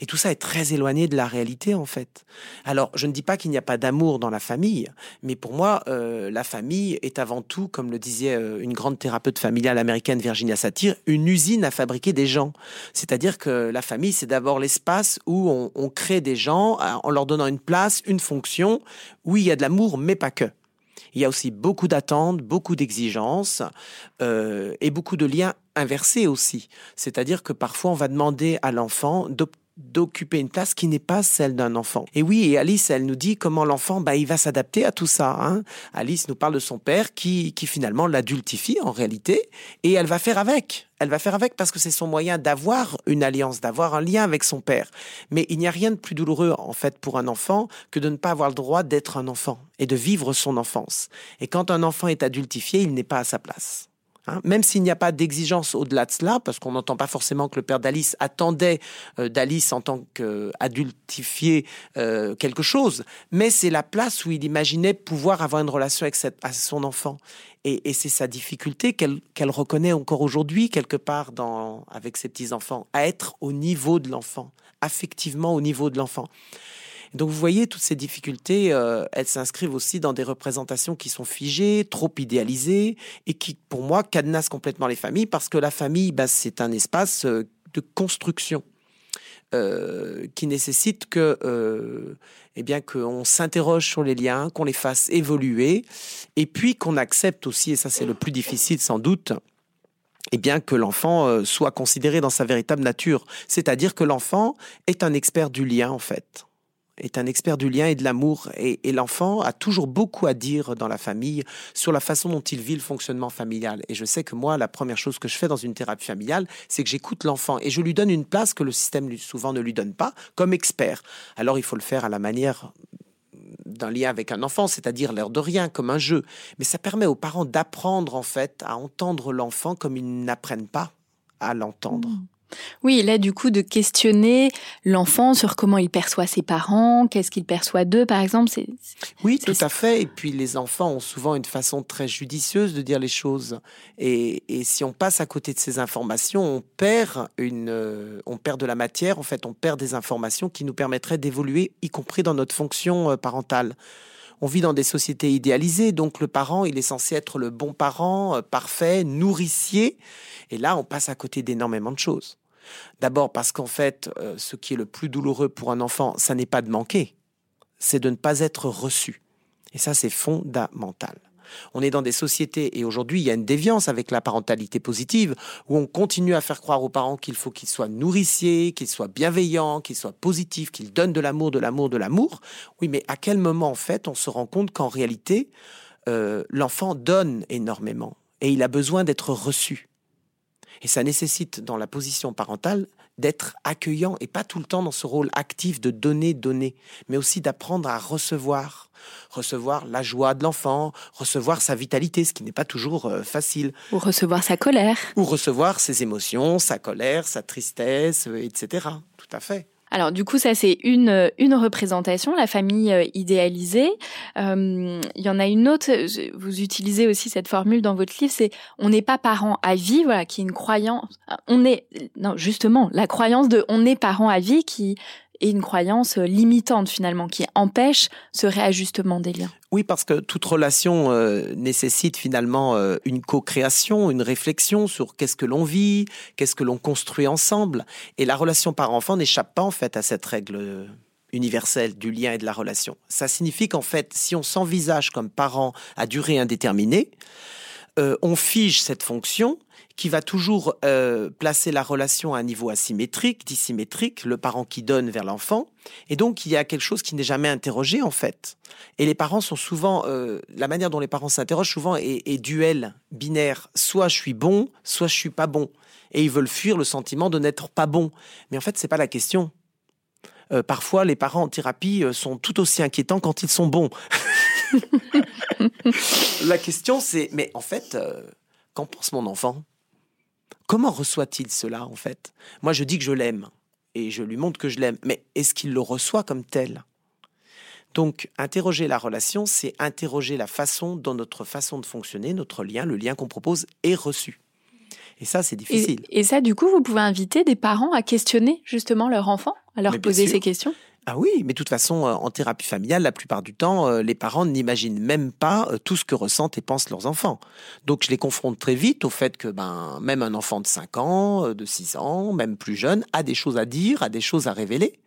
Et tout ça est très éloigné de la réalité, en fait. Alors, je ne dis pas qu'il n'y a pas d'amour dans la famille, mais pour moi, euh, la famille est avant tout, comme le disait euh, une grande thérapeute familiale américaine, Virginia Satir, une usine à fabriquer des gens. C'est-à-dire que la famille, c'est d'abord l'espace où on, crée des gens en leur donnant une place, une fonction, où il y a de l'amour, mais pas que. Il y a aussi beaucoup d'attentes, beaucoup d'exigences euh, et beaucoup de liens inversés aussi. C'est-à-dire que parfois on va demander à l'enfant d'occuper une place qui n'est pas celle d'un enfant. Et oui, et Alice, elle nous dit comment l'enfant, bah, il va s'adapter à tout ça. Hein. Alice nous parle de son père qui, qui finalement l'adultifie en réalité, et elle va faire avec. Elle va faire avec parce que c'est son moyen d'avoir une alliance, d'avoir un lien avec son père. Mais il n'y a rien de plus douloureux, en fait, pour un enfant que de ne pas avoir le droit d'être un enfant et de vivre son enfance. Et quand un enfant est adultifié, il n'est pas à sa place. Hein, même s'il n'y a pas d'exigence au-delà de cela, parce qu'on n'entend pas forcément que le père d'Alice attendait euh, d'Alice en tant qu'adultifié euh, quelque chose, mais c'est la place où il imaginait pouvoir avoir une relation avec son enfant. Et, c'est sa difficulté qu'elle reconnaît encore aujourd'hui, quelque part, avec ses petits-enfants, à être au niveau de l'enfant, affectivement au niveau de l'enfant. Donc vous voyez, toutes ces difficultés, euh, elles s'inscrivent aussi dans des représentations qui sont figées, trop idéalisées, et qui, pour moi, cadenassent complètement les familles, parce que la famille, bah, c'est un espace euh, de construction. euh, qui nécessite que, eh bien, qu'on s'interroge sur les liens, qu'on les fasse évoluer, et puis qu'on accepte aussi, et ça c'est le plus difficile sans doute, eh bien que l'enfant soit considéré dans sa véritable nature, c'est-à-dire que l'enfant est un expert du lien en fait est un expert du lien et de l'amour. Et, l'enfant a toujours beaucoup à dire dans la famille sur la façon dont il vit le fonctionnement familial. Et je sais que moi, la première chose que je fais dans une thérapie familiale, c'est que j'écoute l'enfant et je lui donne une place que le système souvent ne lui donne pas comme expert. Alors il faut le faire à la manière d'un lien avec un enfant, c'est-à-dire l'air de rien, comme un jeu. Mais ça permet aux parents d'apprendre en fait à entendre l'enfant comme ils n'apprennent pas à l'entendre. Mmh. Oui, là, du coup, de questionner l'enfant sur comment il perçoit ses parents, qu'est-ce qu'il perçoit d'eux, par exemple. C'est, oui, tout à fait. Et puis, les enfants ont souvent une façon très judicieuse de dire les choses. Et, si on passe à côté de ces informations, on perd une, euh, on perd de la matière. En fait, on perd des informations qui nous permettraient d'évoluer, y compris dans notre fonction euh, parentale. On vit dans des sociétés idéalisées, donc le parent, il est censé être le bon parent, euh, parfait, nourricier. Et là, on passe à côté d'énormément de choses. D'abord parce qu'en fait, euh, ce qui est le plus douloureux pour un enfant, ça n'est pas de manquer, c'est de ne pas être reçu. Et ça, c'est fondamental. On est dans des sociétés, et aujourd'hui, il y a une déviance avec la parentalité positive, où on continue à faire croire aux parents qu'il faut qu'ils soient nourriciers, qu'ils soient bienveillants, qu'ils soient positifs, qu'ils donnent de l'amour, de l'amour, de l'amour. Oui, mais à quel moment, en fait, on se rend compte qu'en réalité, euh, l'enfant donne énormément, et il a besoin d'être reçu? Et ça nécessite dans la position parentale d'être accueillant et pas tout le temps dans ce rôle actif de donner, donner, mais aussi d'apprendre à recevoir. Recevoir la joie de l'enfant, recevoir sa vitalité, ce qui n'est pas toujours euh, facile. Ou recevoir sa colère. Ou recevoir ses émotions, sa colère, sa tristesse, euh, etc. Tout à fait. Alors du coup, ça c'est une une représentation, la famille euh, idéalisée. Euh, il y en a une autre. Vous utilisez aussi cette formule dans votre livre. C'est on n'est pas parent à vie, voilà, qui est une croyance. On est non justement la croyance de on est parent à vie qui et une croyance euh, limitante finalement qui empêche ce réajustement des liens. Oui, parce que toute relation euh, nécessite finalement euh, une co-création, une réflexion sur qu'est-ce que l'on vit, qu'est-ce que l'on construit ensemble. Et la relation par-enfant n'échappe pas en fait à cette règle universelle du lien et de la relation. Ça signifie qu'en fait, si on s'envisage comme parent à durée indéterminée, on fige cette fonction qui va toujours euh, placer la relation à un niveau asymétrique, dissymétrique, le parent qui donne vers l'enfant. Et donc, il y a quelque chose qui n'est jamais interrogé, en fait. Et les parents sont souvent, euh, la manière dont les parents s'interrogent souvent est, duel, binaire. Soit je suis bon, soit je suis pas bon. Et ils veulent fuir le sentiment de n'être pas bon. Mais en fait, c'est pas la question. Euh, parfois, les parents en thérapie sont tout aussi inquiétants quand ils sont bons. la question, c'est, mais en fait, qu'en pense mon enfant? Comment reçoit-il cela en fait? Moi je dis que je l'aime et je lui montre que je l'aime, mais est-ce qu'il le reçoit comme tel? Donc, interroger la relation, c'est interroger la façon dont notre façon de fonctionner, notre lien, le lien qu'on propose, est reçu. Et ça, c'est difficile. Et, ça, du coup, vous pouvez inviter des parents à questionner justement leur enfant, à leur poser ces questions? Ah oui, mais de toute façon, euh, en thérapie familiale, la plupart du temps, euh, les parents n'imaginent même pas euh, tout ce que ressentent et pensent leurs enfants. Donc je les confronte très vite au fait que ben, même un enfant de 5 ans, de 6 ans, même plus jeune, a des choses à dire, a des choses à révéler.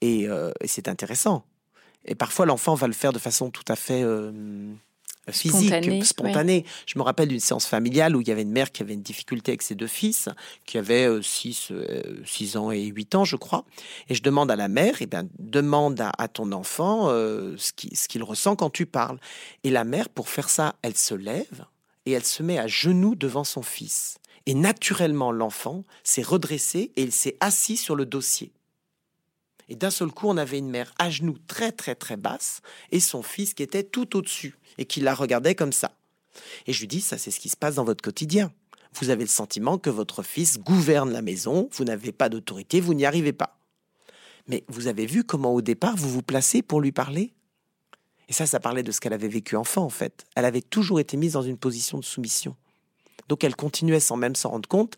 Et, et c'est intéressant. Et parfois, l'enfant va le faire de façon tout à fait physique, spontanée. Je me rappelle d'une séance familiale où il y avait une mère qui avait une difficulté avec ses deux fils, qui avaient 6 euh, six, euh, ans et 8 ans, je crois. Et je demande à la mère, eh bien, demande à, ton enfant euh, ce qu'il ressent quand tu parles. Et la mère, pour faire ça, elle se lève et elle se met à genoux devant son fils. Et naturellement, l'enfant s'est redressé et il s'est assis sur le dossier. Et d'un seul coup, on avait une mère à genoux très très très basse et son fils qui était tout au-dessus et qui la regardait comme ça. Et je lui dis, ça c'est ce qui se passe dans votre quotidien. Vous avez le sentiment que votre fils gouverne la maison, vous n'avez pas d'autorité, vous n'y arrivez pas. Mais vous avez vu comment au départ vous vous placez pour lui parler? Et ça, ça parlait de ce qu'elle avait vécu enfant en fait. Elle avait toujours été mise dans une position de soumission. Donc elle continuait sans même s'en rendre compte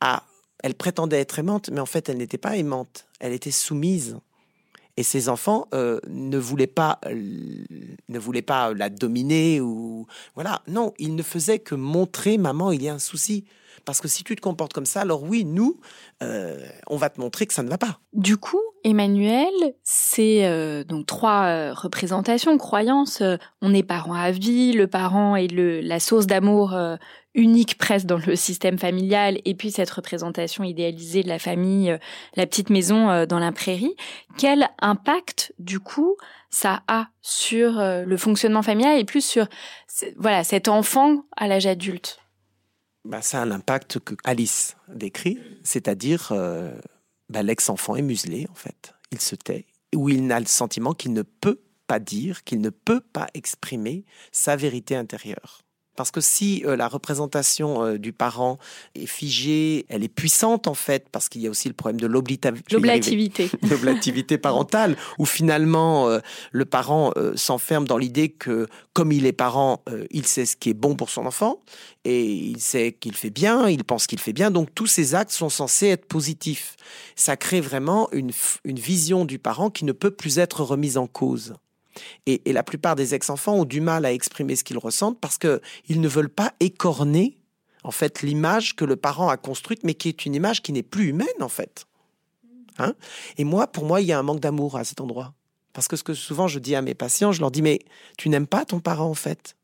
à... Elle prétendait être aimante, mais en fait elle n'était pas aimante, elle était soumise. Et ses enfants euh, ne voulaient pas, euh, ne voulaient pas la dominer ou voilà. Non, ils ne faisaient que montrer maman, il y a un souci. Parce que si tu te comportes comme ça, alors oui, nous, euh, on va te montrer que ça ne va pas. Du coup, Emmanuel, c'est euh, donc trois euh, représentations, croyances. on est parent à vie, le parent est le, la source d'amour unique presque dans le système familial, et puis cette représentation idéalisée de la famille, la petite maison dans la prairie. Quel impact, du coup, ça a sur le fonctionnement familial et plus sur voilà cet enfant à l'âge adulte? Bah, Ça a l'impact que Alice décrit, c'est-à-dire euh, bah, l'ex-enfant est muselé en fait. Il se tait, ou il n'a le sentiment qu'il ne peut pas dire, qu'il ne peut pas exprimer sa vérité intérieure. Parce que si euh, la représentation euh, du parent est figée, elle est puissante en fait, parce qu'il y a aussi le problème de l'oblativité. l'oblativité parentale, où finalement euh, le parent s'enferme dans l'idée que comme il est parent, il sait ce qui est bon pour son enfant, et il sait qu'il fait bien, il pense qu'il fait bien, donc tous ces actes sont censés être positifs. Ça crée vraiment une, une vision du parent qui ne peut plus être remise en cause. Et, la plupart des ex-enfants ont du mal à exprimer ce qu'ils ressentent parce qu'ils ne veulent pas écorner en fait l'image que le parent a construite, mais qui est une image qui n'est plus humaine en fait. Hein? Et moi, pour moi, il y a un manque d'amour à cet endroit. Parce que ce que souvent je dis à mes patients, je leur dis, mais tu n'aimes pas ton parent en fait?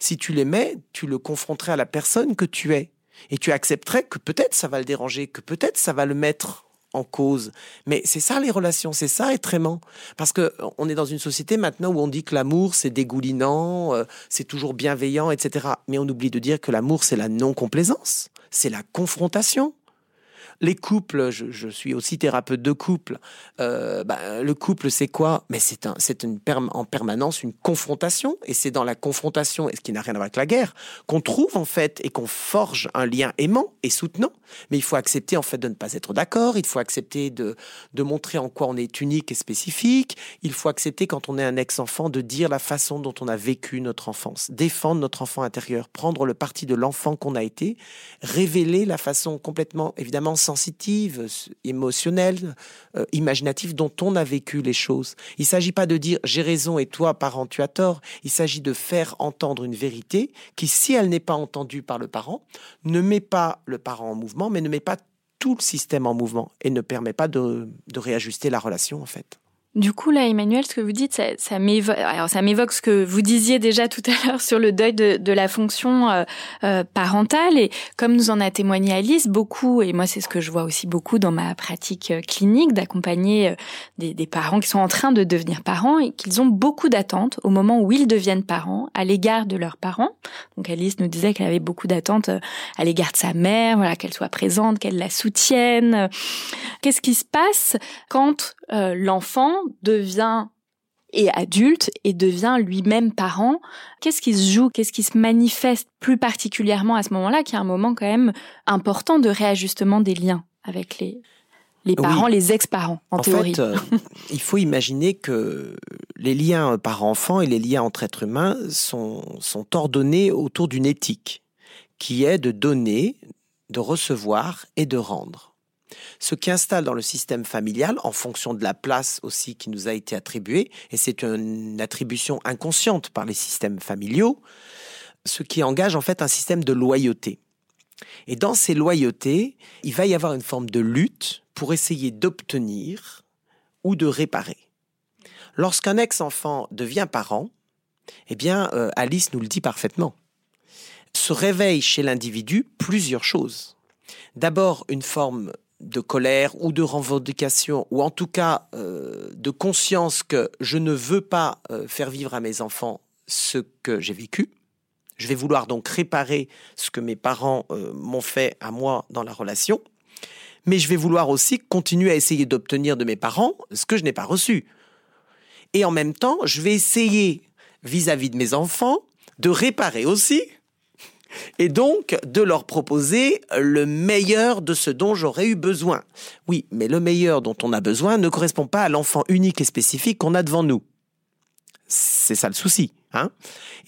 Si tu l'aimais, tu le confronterais à la personne que tu es. Et tu accepterais que peut-être ça va le déranger, que peut-être ça va le mettre en cause. Mais c'est ça les relations, c'est ça être aimant. Parce que on est dans une société maintenant où on dit que l'amour c'est dégoulinant, euh, c'est toujours bienveillant, etc. Mais on oublie de dire que l'amour c'est la non-complaisance, c'est la confrontation les couples, je, suis aussi thérapeute de couple. Euh, bah, le couple, c'est quoi? Mais c'est un, une en permanence une confrontation, et c'est dans la confrontation, et ce qui n'a rien à voir avec la guerre, qu'on trouve en fait et qu'on forge un lien aimant et soutenant. Mais il faut accepter en fait de ne pas être d'accord. Il faut accepter de de montrer en quoi on est unique et spécifique. Il faut accepter quand on est un ex-enfant de dire la façon dont on a vécu notre enfance, défendre notre enfant intérieur, prendre le parti de l'enfant qu'on a été, révéler la façon complètement évidemment sensitive, émotionnelle, euh, imaginative dont on a vécu les choses. Il ne s'agit pas de dire j'ai raison et toi, parent, tu as tort. Il s'agit de faire entendre une vérité qui, si elle n'est pas entendue par le parent, ne met pas le parent en mouvement, mais ne met pas tout le système en mouvement et ne permet pas de, de réajuster la relation en fait. Du coup, là, Emmanuel, ce que vous dites, ça, ça m'évoque, ce que vous disiez déjà tout à l'heure sur le deuil de, de la fonction euh, euh, parentale. Et comme nous en a témoigné Alice, beaucoup, et moi c'est ce que je vois aussi beaucoup dans ma pratique euh, clinique, d'accompagner des, des, parents qui sont en train de devenir parents et qu'ils ont beaucoup d'attentes au moment où ils deviennent parents à l'égard de leurs parents. Donc Alice nous disait qu'elle avait beaucoup d'attentes à l'égard de sa mère, voilà, qu'elle soit présente, qu'elle la soutienne. Qu'est-ce qui se passe quand l'enfant devient et adulte et devient lui-même parent. Qu'est-ce qui se joue? Qu'est-ce qui se manifeste plus particulièrement à ce moment-là, qui est un moment quand même important de réajustement des liens avec les, les parents, les ex-parents, en, théorie. Fait, euh, il faut imaginer que les liens parents-enfants et les liens entre êtres humains sont, sont ordonnés autour d'une éthique qui est de donner, de recevoir et de rendre ce qui installe dans le système familial, en fonction de la place aussi qui nous a été attribuée, et c'est une attribution inconsciente par les systèmes familiaux, ce qui engage en fait un système de loyauté. Et dans ces loyautés, il va y avoir une forme de lutte pour essayer d'obtenir ou de réparer. Lorsqu'un ex-enfant devient parent, eh bien, euh, Alice nous le dit parfaitement, se réveille chez l'individu plusieurs choses. D'abord, une forme de colère ou de revendication, ou en tout cas euh, de conscience que je ne veux pas euh, faire vivre à mes enfants ce que j'ai vécu. Je vais vouloir donc réparer ce que mes parents euh, m'ont fait à moi dans la relation, mais je vais vouloir aussi continuer à essayer d'obtenir de mes parents ce que je n'ai pas reçu. Et en même temps, je vais essayer vis à -vis de mes enfants de réparer aussi et donc de leur proposer le meilleur de ce dont j'aurais eu besoin. Oui, mais le meilleur dont on a besoin ne correspond pas à l'enfant unique et spécifique qu'on a devant nous. C'est ça le souci. Hein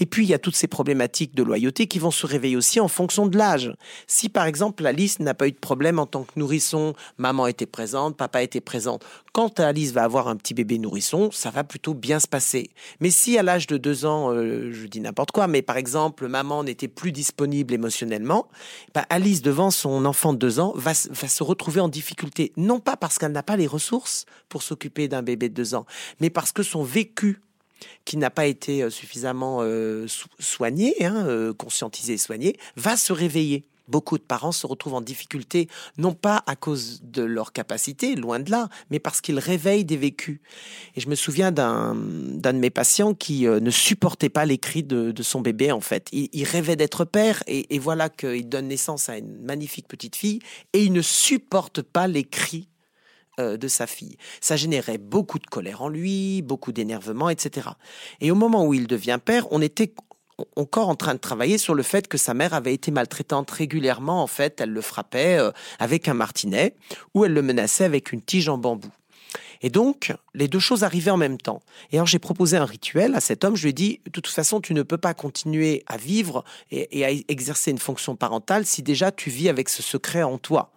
et puis, il y a toutes ces problématiques de loyauté qui vont se réveiller aussi en fonction de l'âge. Si, par exemple, Alice n'a pas eu de problème en tant que nourrisson, maman était présente, papa était présent. Quand Alice va avoir un petit bébé nourrisson, ça va plutôt bien se passer. Mais si à l'âge de deux ans, euh, je dis n'importe quoi, mais par exemple, maman n'était plus disponible émotionnellement, bah, Alice, devant son enfant de deux ans, va se retrouver en difficulté. Non pas parce qu'elle n'a pas les ressources pour s'occuper d'un bébé de deux ans, mais parce que son vécu qui n'a pas été euh, suffisamment euh, soigné, hein, euh, conscientisé et soigné, va se réveiller. Beaucoup de parents se retrouvent en difficulté, non pas à cause de leur capacité, loin de là, mais parce qu'ils réveillent des vécus. Et je me souviens d'un de mes patients qui ne supportait pas les cris de, son bébé, en fait. Il, rêvait d'être père, et voilà qu'il donne naissance à une magnifique petite fille, et il ne supporte pas les cris euh, de sa fille. Ça générait beaucoup de colère en lui, beaucoup d'énervement, etc. Et au moment où il devient père, on était encore en train de travailler sur le fait que sa mère avait été maltraitante régulièrement. En fait, elle le frappait euh, avec un martinet ou elle le menaçait avec une tige en bambou. Et donc, les deux choses arrivaient en même temps. Et alors, j'ai proposé un rituel à cet homme. Je lui ai dit, de toute façon, tu ne peux pas continuer à vivre et, à exercer une fonction parentale si déjà tu vis avec ce secret en toi.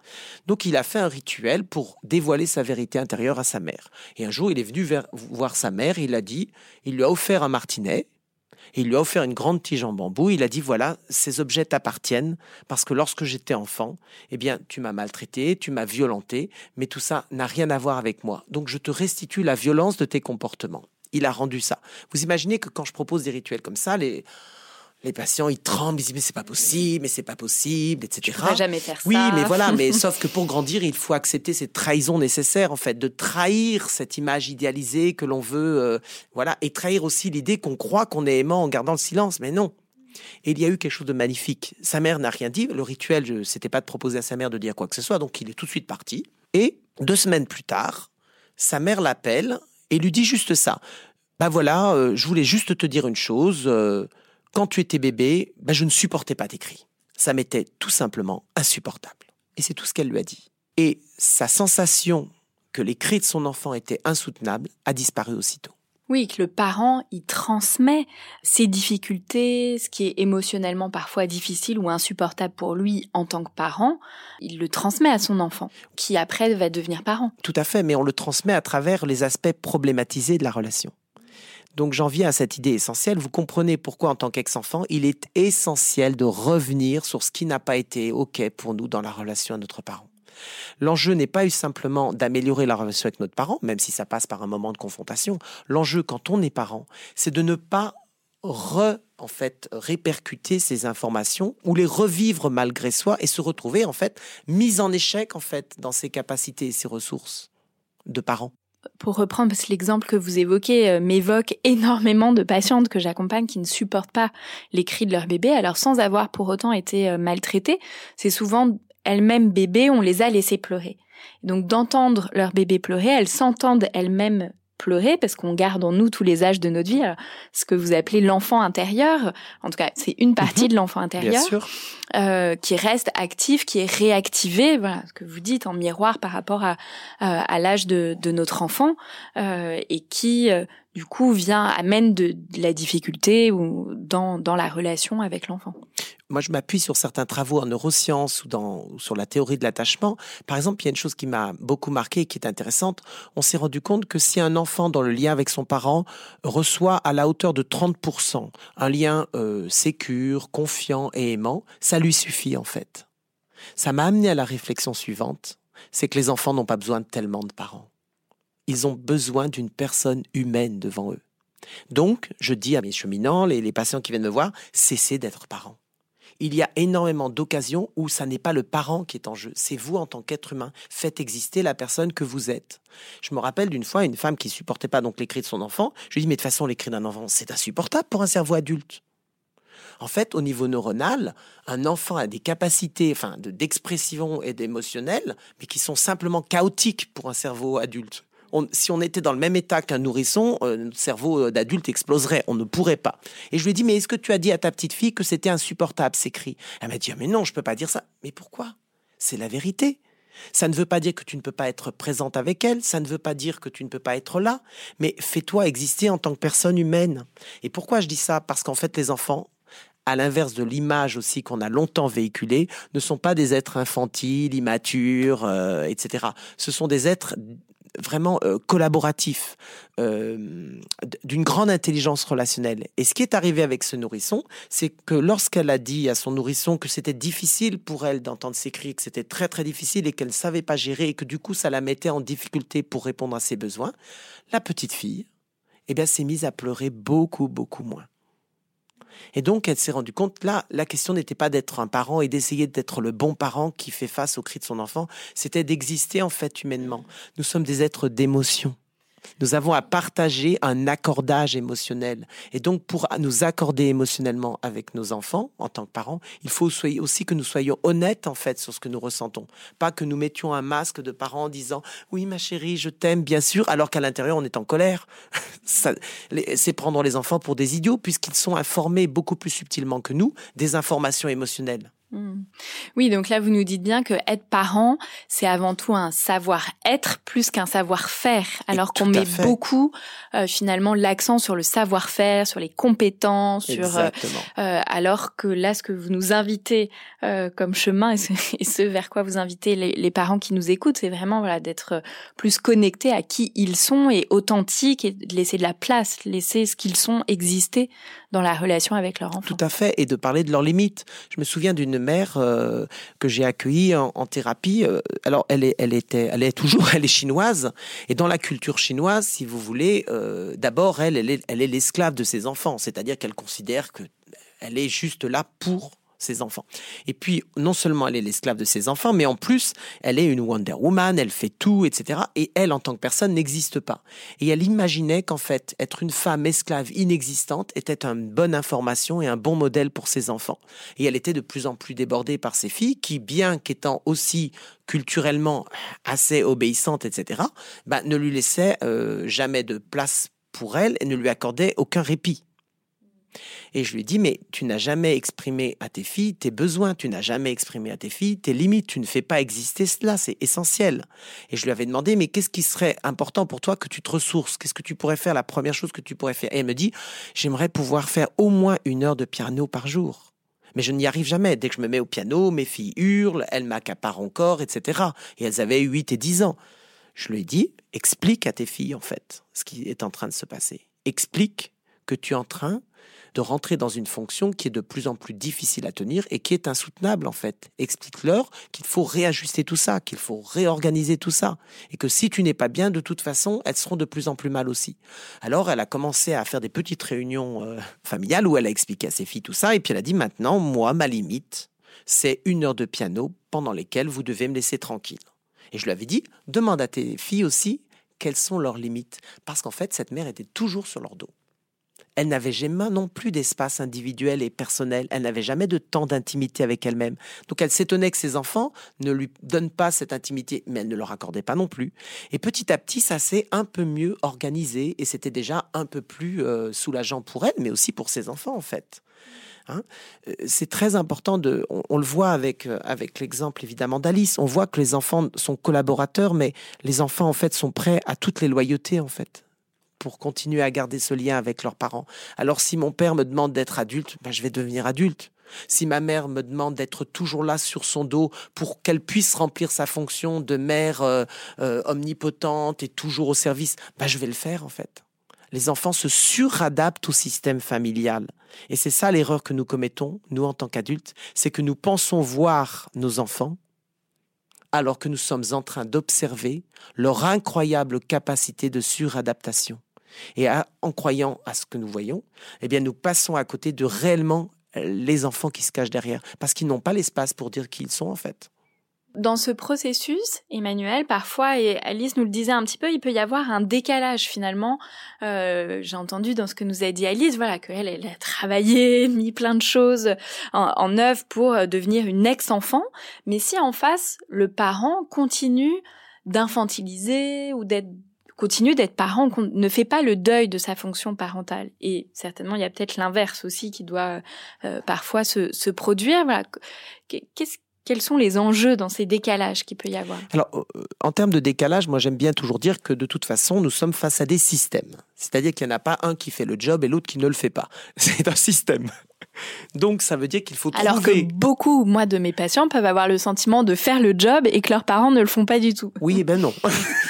Donc, il a fait un rituel pour dévoiler sa vérité intérieure à sa mère. Et un jour, il est venu voir sa mère. Il a dit, il lui a offert un martinet il lui a offert une grande tige en bambou. Il a dit voilà, ces objets t'appartiennent parce que lorsque j'étais enfant, eh bien, tu m'as maltraité, tu m'as violenté, mais tout ça n'a rien à voir avec moi. Donc, je te restitue la violence de tes comportements. Il a rendu ça. Vous imaginez que quand je propose des rituels comme ça, les les patients, ils tremblent, ils disent mais c'est pas possible, mais c'est pas possible, etc. Je ne jamais faire ça. Oui, mais voilà, mais sauf que pour grandir, il faut accepter cette trahison nécessaire, en fait, de trahir cette image idéalisée que l'on veut, euh, voilà, et trahir aussi l'idée qu'on croit qu'on est aimant en gardant le silence, mais non. Et il y a eu quelque chose de magnifique. Sa mère n'a rien dit. Le rituel, c'était pas de proposer à sa mère de dire quoi que ce soit, donc il est tout de suite parti. Et deux semaines plus tard, sa mère l'appelle et lui dit juste ça. Bah voilà, euh, je voulais juste te dire une chose. Euh, quand tu étais bébé, ben je ne supportais pas tes cris. Ça m'était tout simplement insupportable. Et c'est tout ce qu'elle lui a dit. Et sa sensation que les cris de son enfant étaient insoutenables a disparu aussitôt. Oui, que le parent, il transmet ses difficultés, ce qui est émotionnellement parfois difficile ou insupportable pour lui en tant que parent, il le transmet à son enfant, qui après va devenir parent. Tout à fait, mais on le transmet à travers les aspects problématisés de la relation. Donc j'en viens à cette idée essentielle. Vous comprenez pourquoi en tant qu'ex-enfant, il est essentiel de revenir sur ce qui n'a pas été OK pour nous dans la relation à notre parent. L'enjeu n'est pas simplement d'améliorer la relation avec notre parent, même si ça passe par un moment de confrontation. L'enjeu, quand on est parent, c'est de ne pas re, en fait, répercuter ces informations ou les revivre malgré soi et se retrouver, en fait, mis en échec, en fait, dans ses capacités et ses ressources de parents pour reprendre, parce que l'exemple que vous évoquez euh, m'évoque énormément de patientes que j'accompagne qui ne supportent pas les cris de leur bébé, alors sans avoir pour autant été euh, maltraitées, c'est souvent elles-mêmes bébés, on les a laissées pleurer. Donc d'entendre leur bébé pleurer, elles s'entendent elles-mêmes pleurer parce qu'on garde en nous tous les âges de notre vie. ce que vous appelez l'enfant intérieur, en tout cas, c'est une partie de l'enfant intérieur euh, qui reste actif, qui est réactivé. Voilà ce que vous dites en miroir par rapport à, à l'âge de, de, notre enfant euh, et qui euh, du coup vient amène de, la difficulté ou dans dans la relation avec l'enfant moi, je m'appuie sur certains travaux en neurosciences ou, dans, sur la théorie de l'attachement. Par exemple, il y a une chose qui m'a beaucoup marqué et qui est intéressante. On s'est rendu compte que si un enfant, dans le lien avec son parent, reçoit à la hauteur de 30% un lien euh, sécure, confiant et aimant, ça lui suffit en fait. Ça m'a amené à la réflexion suivante, c'est que les enfants n'ont pas besoin de tellement de parents. Ils ont besoin d'une personne humaine devant eux. Donc, je dis à mes cheminants, les, patients qui viennent me voir, cessez d'être parents il y a énormément d'occasions où ça n'est pas le parent qui est en jeu, c'est vous en tant qu'être humain. Faites exister la personne que vous êtes. Je me rappelle d'une fois une femme qui supportait pas donc les cris de son enfant. Je lui dis mais de toute façon les cris d'un enfant c'est insupportable pour un cerveau adulte. En fait, au niveau neuronal, un enfant a des capacités, enfin, d'expression et d'émotionnel, mais qui sont simplement chaotiques pour un cerveau adulte si on était dans le même état qu'un nourrisson, euh, notre cerveau euh, d'adulte exploserait. On ne pourrait pas. Et je lui ai dit, mais est-ce que tu as dit à ta petite fille que c'était insupportable ces cris? Elle m'a dit, ah, mais non, je peux pas dire ça. Mais pourquoi? C'est la vérité. Ça ne veut pas dire que tu ne peux pas être présente avec elle, ça ne veut pas dire que tu ne peux pas être là, mais fais-toi exister en tant que personne humaine. Et pourquoi je dis ça? Parce qu'en fait, les enfants, à l'inverse de l'image aussi qu'on a longtemps véhiculée, ne sont pas des êtres infantiles, immatures, euh, etc. Ce sont des êtres vraiment euh, collaboratif, euh, d'une grande intelligence relationnelle. Et ce qui est arrivé avec ce nourrisson, c'est que lorsqu'elle a dit à son nourrisson que c'était difficile pour elle d'entendre ses cris, que c'était très très difficile et qu'elle ne savait pas gérer et que du coup ça la mettait en difficulté pour répondre à ses besoins, la petite fille, eh bien, s'est mise à pleurer beaucoup beaucoup moins. Et donc, elle s'est rendue compte, là, la question n'était pas d'être un parent et d'essayer d'être le bon parent qui fait face aux cris de son enfant, c'était d'exister en fait humainement. Nous sommes des êtres d'émotion. Nous avons à partager un accordage émotionnel. Et donc, pour nous accorder émotionnellement avec nos enfants, en tant que parents, il faut aussi que nous soyons honnêtes, en fait, sur ce que nous ressentons. Pas que nous mettions un masque de parents en disant, oui, ma chérie, je t'aime, bien sûr, alors qu'à l'intérieur, on est en colère. C'est prendre les enfants pour des idiots, puisqu'ils sont informés beaucoup plus subtilement que nous des informations émotionnelles. Hmm. Oui, donc là, vous nous dites bien que être parent, c'est avant tout un savoir-être plus qu'un savoir-faire, alors qu'on met beaucoup euh, finalement l'accent sur le savoir-faire, sur les compétences, sur euh, euh, alors que là, ce que vous nous invitez comme chemin et ce, vers quoi vous invitez les, les parents qui nous écoutent, c'est vraiment voilà d'être plus connectés à qui ils sont et authentiques et de laisser de la place, laisser ce qu'ils sont exister dans la relation avec leur enfant. Tout à fait, et de parler de leurs limites. Je me souviens d'une mère euh, que j'ai accueillie en, thérapie. Euh, alors, elle est, elle était, elle est toujours, elle est chinoise, et dans la culture chinoise, si vous voulez, euh, d'abord, elle, elle est, elle est l'esclave de ses enfants, c'est-à-dire qu'elle considère que elle est juste là pour ses enfants. Et puis, non seulement elle est l'esclave de ses enfants, mais en plus, elle est une Wonder Woman, elle fait tout, etc. Et elle, en tant que personne, n'existe pas. Et elle imaginait qu'en fait, être une femme esclave inexistante était une bonne information et un bon modèle pour ses enfants. Et elle était de plus en plus débordée par ses filles, qui, bien qu'étant aussi culturellement assez obéissantes, etc., bah, ne lui laissaient euh, jamais de place pour elle et ne lui accordaient aucun répit. Et je lui ai dit, mais tu n'as jamais exprimé à tes filles tes besoins, tu n'as jamais exprimé à tes filles tes limites, tu ne fais pas exister cela, c'est essentiel. Et je lui avais demandé, mais qu'est-ce qui serait important pour toi que tu te ressources? Qu'est-ce que tu pourrais faire, la première chose que tu pourrais faire Et elle me dit, j'aimerais pouvoir faire au moins une heure de piano par jour. Mais je n'y arrive jamais. Dès que je me mets au piano, mes filles hurlent, elles m'accaparent encore, etc. Et elles avaient 8 et 10 ans. Je lui ai dit, explique à tes filles, en fait, ce qui est en train de se passer. Explique que tu es en train de rentrer dans une fonction qui est de plus en plus difficile à tenir et qui est insoutenable en fait. Explique-leur qu'il faut réajuster tout ça, qu'il faut réorganiser tout ça et que si tu n'es pas bien, de toute façon, elles seront de plus en plus mal aussi. Alors elle a commencé à faire des petites réunions euh, familiales où elle a expliqué à ses filles tout ça et puis elle a dit maintenant, moi, ma limite, c'est une heure de piano pendant lesquelles vous devez me laisser tranquille. Et je lui avais dit, demande à tes filles aussi quelles sont leurs limites. Parce qu'en fait, cette mère était toujours sur leur dos. Elle n'avait jamais non plus d'espace individuel et personnel. Elle n'avait jamais de temps d'intimité avec elle-même. Donc elle s'étonnait que ses enfants ne lui donnent pas cette intimité, mais elle ne leur accordait pas non plus. Et petit à petit, ça s'est un peu mieux organisé et c'était déjà un peu plus euh, soulageant pour elle, mais aussi pour ses enfants en fait. Hein? Euh, c'est très important de. On, le voit avec euh, avec l'exemple évidemment d'Alice. On voit que les enfants sont collaborateurs, mais les enfants en fait sont prêts à toutes les loyautés en fait pour continuer à garder ce lien avec leurs parents. Alors si mon père me demande d'être adulte, ben, je vais devenir adulte. Si ma mère me demande d'être toujours là sur son dos pour qu'elle puisse remplir sa fonction de mère euh, euh, omnipotente et toujours au service, ben, je vais le faire en fait. Les enfants se suradaptent au système familial. Et c'est ça l'erreur que nous commettons, nous en tant qu'adultes, c'est que nous pensons voir nos enfants alors que nous sommes en train d'observer leur incroyable capacité de suradaptation. Et en croyant à ce que nous voyons, eh bien, nous passons à côté de réellement euh, les enfants qui se cachent derrière, parce qu'ils n'ont pas l'espace pour dire qui ils sont en fait. Dans ce processus, Emmanuel, parfois, et Alice nous le disait un petit peu, il peut y avoir un décalage finalement. Euh, J'ai entendu dans ce que nous a dit Alice, voilà, qu'elle elle a travaillé, mis plein de choses en, en œuvre pour euh, devenir une ex-enfant. Mais si en face, le parent continue d'infantiliser ou d'être continue d'être parent, qu'on ne fait pas le deuil de sa fonction parentale. Et certainement, il y a peut-être l'inverse aussi qui doit euh, parfois se, se, produire. Voilà. Qu'est-ce Quels sont les enjeux dans ces décalages qu'il peut y avoir? Alors, euh, en termes de décalage, moi j'aime bien toujours dire que de toute façon, nous sommes face à des systèmes. C'est-à-dire qu'il n'y en a pas un qui fait le job et l'autre qui ne le fait pas. C'est un système. Donc ça veut dire qu'il faut trouver... Alors que beaucoup, moi, de mes patients peuvent avoir le sentiment de faire le job et que leurs parents ne le font pas du tout. Oui, ben non.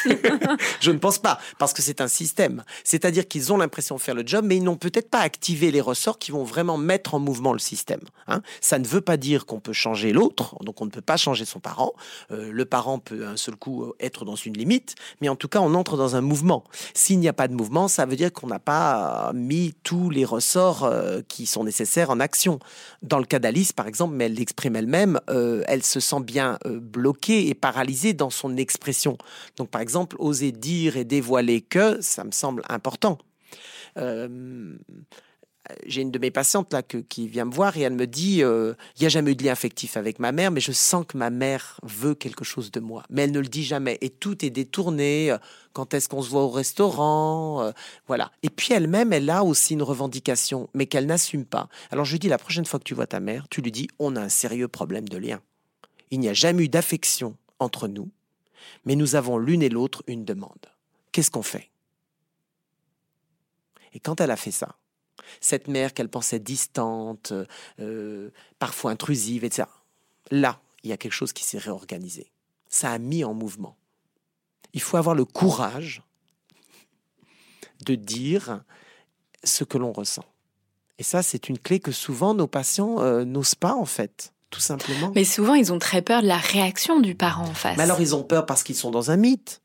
je ne pense pas, parce que c'est un système. C'est-à-dire qu'ils ont l'impression de faire le job, mais ils n'ont peut-être pas activé les ressorts qui vont vraiment mettre en mouvement le système. Hein. Ça ne veut pas dire qu'on peut changer l'autre, donc on ne peut pas changer son parent. Euh, le parent peut un seul coup euh, être dans une limite, mais en tout cas, on entre dans un mouvement. S'il n'y a pas de mouvement, ça veut dire qu'on n'a pas mis tous les ressorts euh, qui sont nécessaires en Dans le cas d'Alice, par exemple, mais elle l'exprime elle-même, elle se sent bien bloquée et paralysée dans son expression. Donc, par exemple, oser dire et dévoiler que, ça me semble important. Euh, j'ai une de mes patientes là qui vient me voir et elle me dit euh, il n'y a jamais eu de lien affectif avec ma mère, mais je sens que ma mère veut quelque chose de moi. Mais elle ne le dit jamais et tout est détourné. Euh, quand est-ce qu'on se voit au restaurant Voilà. Et puis elle-même, elle a aussi une revendication, mais qu'elle n'assume pas. Alors je lui dis la prochaine fois que tu vois ta mère, tu lui dis on a un sérieux problème de lien. Il n'y a jamais eu d'affection entre nous, mais nous avons l'une et l'autre une demande. Qu'est-ce qu'on fait? Et quand elle a fait ça, cette mère qu'elle pensait distante, euh, parfois intrusive, etc., là, il y a quelque chose qui s'est réorganisé. Ça a mis en mouvement. Il faut avoir le courage de dire ce que l'on ressent. Et ça, c'est une clé que souvent nos patients euh, n'osent pas, en fait tout simplement. Mais souvent, ils ont très peur de la réaction du parent en face. Mais alors, ils ont peur parce qu'ils sont dans un mythe.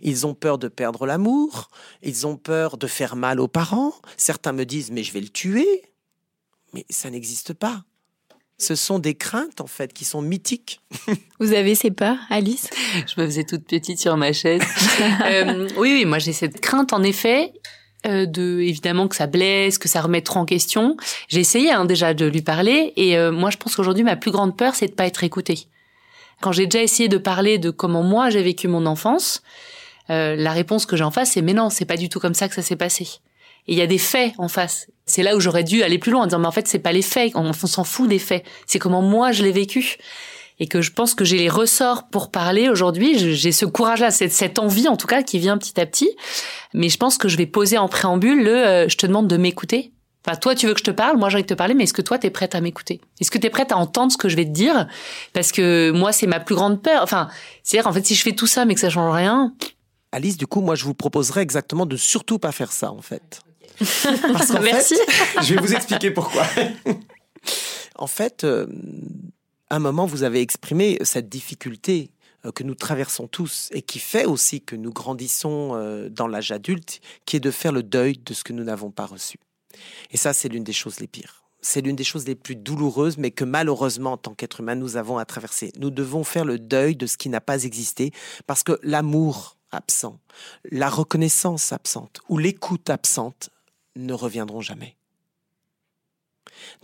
Ils ont peur de perdre l'amour. Ils ont peur de faire mal aux parents. Certains me disent, mais je vais le tuer. Mais ça n'existe pas. Ce sont des craintes, en fait, qui sont mythiques. Vous avez ces peurs, Alice? Je me faisais toute petite sur ma chaise. Euh, oui, oui, moi j'ai cette crainte, en effet. Euh, de évidemment que ça blesse, que ça remet trop en question. J'ai essayé hein, déjà de lui parler et euh, moi je pense qu'aujourd'hui ma plus grande peur c'est de pas être écoutée. Quand j'ai déjà essayé de parler de comment moi j'ai vécu mon enfance, euh, la réponse que j'ai en face c'est mais non c'est pas du tout comme ça que ça s'est passé. Et il y a des faits en face. C'est là où j'aurais dû aller plus loin en disant mais en fait c'est pas les faits, on s'en fout des faits, c'est comment moi je l'ai vécu et que je pense que j'ai les ressorts pour parler aujourd'hui. J'ai ce courage-là, cette, cette envie en tout cas qui vient petit à petit. Mais je pense que je vais poser en préambule le euh, je te demande de m'écouter. Enfin, toi, tu veux que je te parle, moi j'ai envie de te parler, mais est-ce que toi, tu es prête à m'écouter? Est-ce que tu es prête à entendre ce que je vais te dire? Parce que moi, c'est ma plus grande peur. Enfin, c'est-à-dire, en fait, si je fais tout ça, mais que ça change rien... Alice, du coup, moi, je vous proposerais exactement de surtout pas faire ça, en fait. Parce qu'en Merci. fait, je vais vous expliquer pourquoi. en fait, euh, un moment, vous avez exprimé cette difficulté euh, que nous traversons tous et qui fait aussi que nous grandissons euh, dans l'âge adulte, qui est de faire le deuil de ce que nous n'avons pas reçu. Et ça, c'est l'une des choses les pires. C'est l'une des choses les plus douloureuses, mais que malheureusement, en tant qu'être humain, nous avons à traverser. Nous devons faire le deuil de ce qui n'a pas existé, parce que l'amour absent, la reconnaissance absente ou l'écoute absente ne reviendront jamais.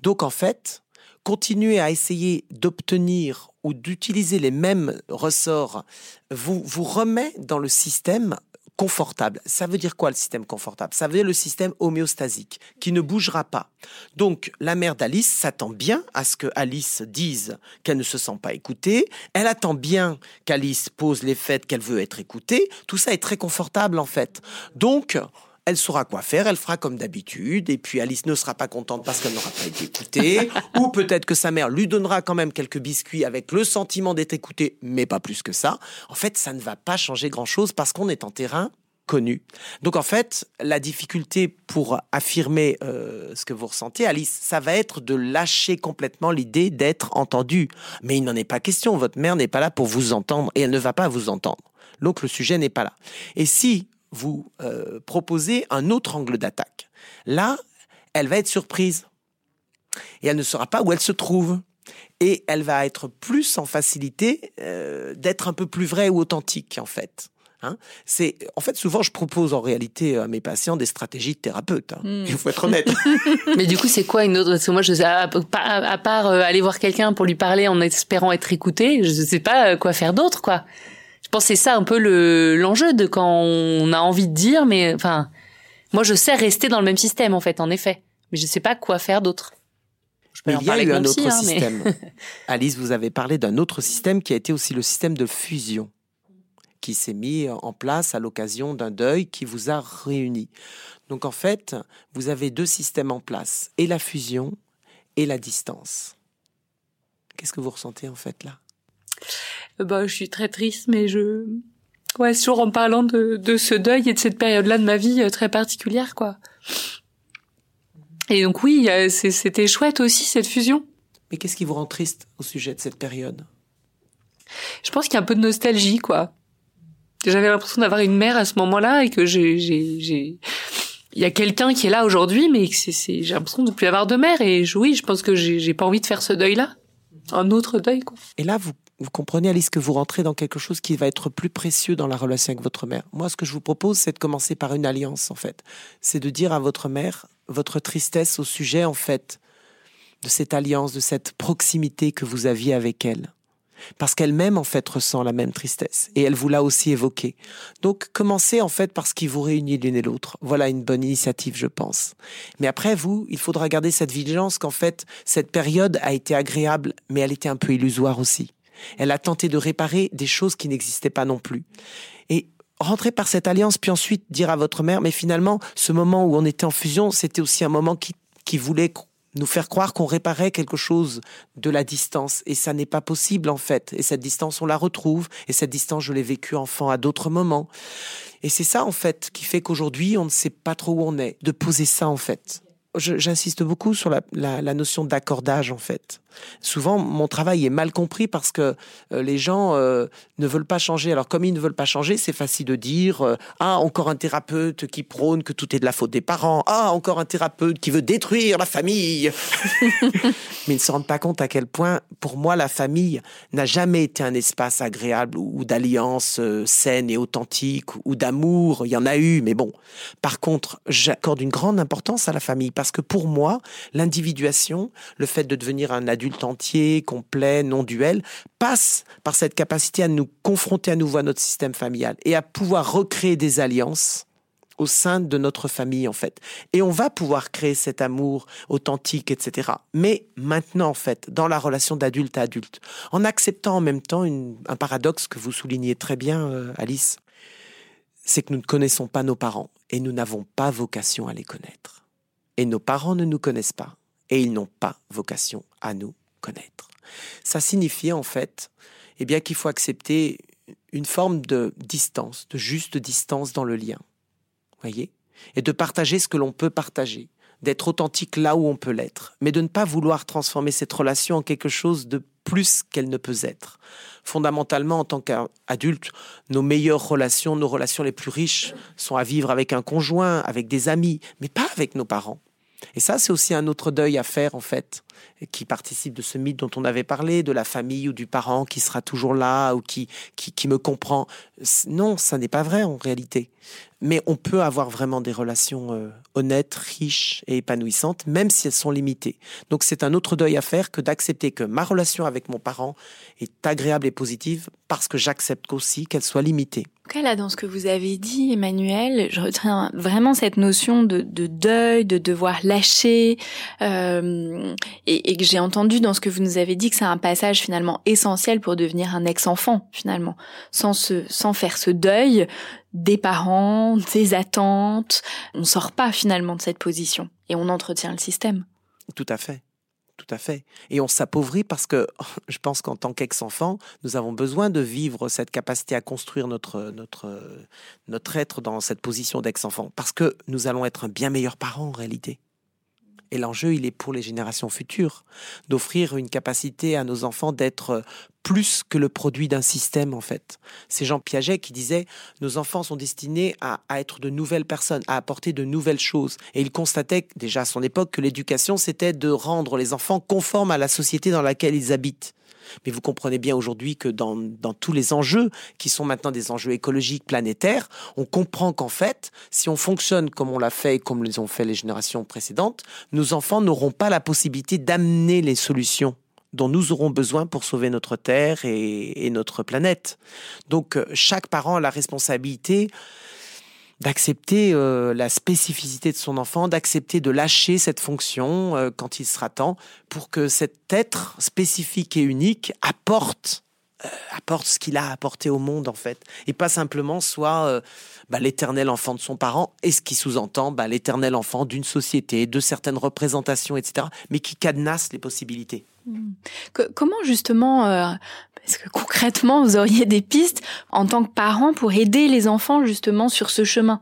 Donc en fait, continuer à essayer d'obtenir ou d'utiliser les mêmes ressorts vous, vous remet dans le système confortable. Ça veut dire quoi le système confortable? Ça veut dire le système homéostasique qui ne bougera pas. Donc la mère d'Alice s'attend bien à ce que Alice dise qu'elle ne se sent pas écoutée. Elle attend bien qu'Alice pose les faits qu'elle veut être écoutée. Tout ça est très confortable en fait. Donc elle saura quoi faire, elle fera comme d'habitude, et puis Alice ne sera pas contente parce qu'elle n'aura pas été écoutée, ou peut-être que sa mère lui donnera quand même quelques biscuits avec le sentiment d'être écoutée, mais pas plus que ça. En fait, ça ne va pas changer grand-chose parce qu'on est en terrain connu. Donc en fait, la difficulté pour affirmer euh, ce que vous ressentez, Alice, ça va être de lâcher complètement l'idée d'être entendu. Mais il n'en est pas question, votre mère n'est pas là pour vous entendre, et elle ne va pas vous entendre. Donc le sujet n'est pas là. Et si vous euh, proposer un autre angle d'attaque. Là, elle va être surprise. Et elle ne saura pas où elle se trouve. Et elle va être plus en facilité euh, d'être un peu plus vraie ou authentique, en fait. Hein. c'est en fait souvent je propose en réalité à mes patients des stratégies de thérapeute. Hein. Hmm. Il faut être honnête. Mais du coup c'est quoi une autre? Parce que moi je sais, à, part euh, aller voir quelqu'un pour lui parler en espérant être écouté, je ne sais pas quoi faire d'autre quoi. Pense que c'est ça un peu le l'enjeu de quand on a envie de dire, mais enfin, moi je sais rester dans le même système en fait, en effet, mais je sais pas quoi faire d'autre. Je peux Mais en il y a eu un autre hein, mais- système. Alice, vous avez parlé d'un autre système qui a été aussi le système de fusion, qui s'est mis en place à l'occasion d'un deuil qui vous a réunis. Donc en fait, vous avez deux systèmes en place, et la fusion et la distance. Qu'est-ce que vous ressentez en fait là? Bah, je suis très triste, mais je... Ouais, toujours en parlant de, de ce deuil et de cette période-là de ma vie euh, très particulière, quoi. Et donc oui, euh, c'était chouette aussi, cette fusion. Mais qu'est-ce qui vous rend triste au sujet de cette période? Je pense qu'il y a un peu de nostalgie, quoi. J'avais l'impression d'avoir une mère à ce moment-là et que j'ai... j'ai- j'ai- Il y a quelqu'un qui est là aujourd'hui, mais que c'est- c'est- j'ai l'impression de plus avoir de mère. Et je- oui, je pense que j'ai j'ai pas envie de faire ce deuil-là. Un autre deuil, quoi. Et là, vous, vous comprenez, Alice, que vous rentrez dans quelque chose qui va être plus précieux dans la relation avec votre mère. Moi, ce que je vous propose, c'est de commencer par une alliance, en fait. C'est de dire à votre mère votre tristesse au sujet, en fait, de cette alliance, de cette proximité que vous aviez avec elle. Parce qu'elle-même, en fait, ressent la même tristesse. Et elle vous l'a aussi évoqué. Donc, commencez, en fait, par ce qui vous réunit l'une et l'autre. Voilà une bonne initiative, je pense. Mais après, vous, il faudra garder cette vigilance qu'en fait, cette période a été agréable, mais elle était un peu illusoire aussi. Elle a tenté de réparer des choses qui n'existaient pas non plus. Et rentrer par cette alliance, puis ensuite dire à votre mère, mais finalement, ce moment où on était en fusion, c'était aussi un moment qui, qui voulait nous faire croire qu'on réparait quelque chose de la distance. Et ça n'est pas possible, en fait. Et cette distance, on la retrouve. Et cette distance, je l'ai vécue enfant à d'autres moments. Et c'est ça, en fait, qui fait qu'aujourd'hui, on ne sait pas trop où on est. De poser ça, en fait. J'insiste beaucoup sur la- la notion d'accordage, en fait. Souvent, mon travail est mal compris parce que euh, les gens euh, ne veulent pas changer. Alors, comme ils ne veulent pas changer, c'est facile de dire euh, Ah, encore un thérapeute qui prône que tout est de la faute des parents. Ah, encore un thérapeute qui veut détruire la famille. Mais ils ne se rendent pas compte à quel point, pour moi, la famille n'a jamais été un espace agréable ou, d'alliance saine et authentique ou d'amour. Il y en a eu, mais bon. Par contre, j'accorde une grande importance à la famille parce que pour moi, l'individuation, le fait de devenir un adulte entier, complet, non duel, passe par cette capacité à nous confronter à nouveau à notre système familial et à pouvoir recréer des alliances au sein de notre famille en fait. Et on va pouvoir créer cet amour authentique, etc. Mais maintenant en fait, dans la relation d'adulte à adulte, en acceptant en même temps un paradoxe que vous soulignez très bien, euh, Alice, c'est que nous ne connaissons pas nos parents et nous n'avons pas vocation à les connaître. Et nos parents ne nous connaissent pas et ils n'ont pas vocation à nous connaître. Ça signifie en fait eh bien, qu'il faut accepter une forme de distance, de juste distance dans le lien voyez? Et de partager ce que l'on peut partager, d'être authentique là où on peut l'être, mais de ne pas vouloir transformer cette relation en quelque chose de plus qu'elle ne peut être. Fondamentalement, en tant qu'adulte, nos meilleures relations, nos relations les plus riches sont à vivre avec un conjoint, avec des amis, mais pas avec nos parents. Et ça, c'est aussi un autre deuil à faire, en fait, qui participe de ce mythe dont on avait parlé, de la famille ou du parent qui sera toujours là ou qui, qui, qui me comprend. Non, ça n'est pas vrai en réalité. Mais on peut avoir vraiment des relations euh, honnêtes, riches et épanouissantes, même si elles sont limitées. Donc c'est un autre deuil à faire que d'accepter que ma relation avec mon parent est agréable et positive parce que j'accepte aussi qu'elle soit limitée. En tout cas, là, dans ce que vous avez dit, Emmanuel, je retiens vraiment cette notion de, de deuil, de devoir lâcher, euh, et, que j'ai entendu dans ce que vous nous avez dit que c'est un passage finalement essentiel pour devenir un ex-enfant, finalement, sans sans faire ce deuil des parents, des attentes. On sort pas finalement de cette position et on entretient le système. Tout à fait. Tout à fait. Et on s'appauvrit parce que je pense qu'en tant qu'ex-enfant, nous avons besoin de vivre cette capacité à construire notre, notre, notre être dans cette position d'ex-enfant. Parce que nous allons être un bien meilleur parent en réalité. Et l'enjeu, il est pour les générations futures, d'offrir une capacité à nos enfants d'être plus que le produit d'un système, en fait. C'est Jean Piaget qui disait Nos enfants sont destinés à, à, être de nouvelles personnes, à apporter de nouvelles choses. Et il constatait déjà à son époque que l'éducation, c'était de rendre les enfants conformes à la société dans laquelle ils habitent. Mais vous comprenez bien aujourd'hui que dans, dans, tous les enjeux, qui sont maintenant des enjeux écologiques, planétaires, on comprend qu'en fait, si on fonctionne comme on l'a fait et comme les ont fait les générations précédentes, nos enfants n'auront pas la possibilité d'amener les solutions dont nous aurons besoin pour sauver notre Terre et, et notre planète. Donc chaque parent a la responsabilité d'accepter euh, la spécificité de son enfant, d'accepter de lâcher cette fonction euh, quand il sera temps pour que cet être spécifique et unique apporte euh, apporte ce qu'il a apporté au monde en fait et pas simplement soit bah, l'éternel enfant de son parent et ce qui sous-entend bah, l'éternel enfant d'une société, de certaines représentations, etc. mais qui cadenasse les possibilités. Hmm. comment justement est-ce que concrètement, vous auriez des pistes en tant que parent pour aider les enfants justement sur ce chemin?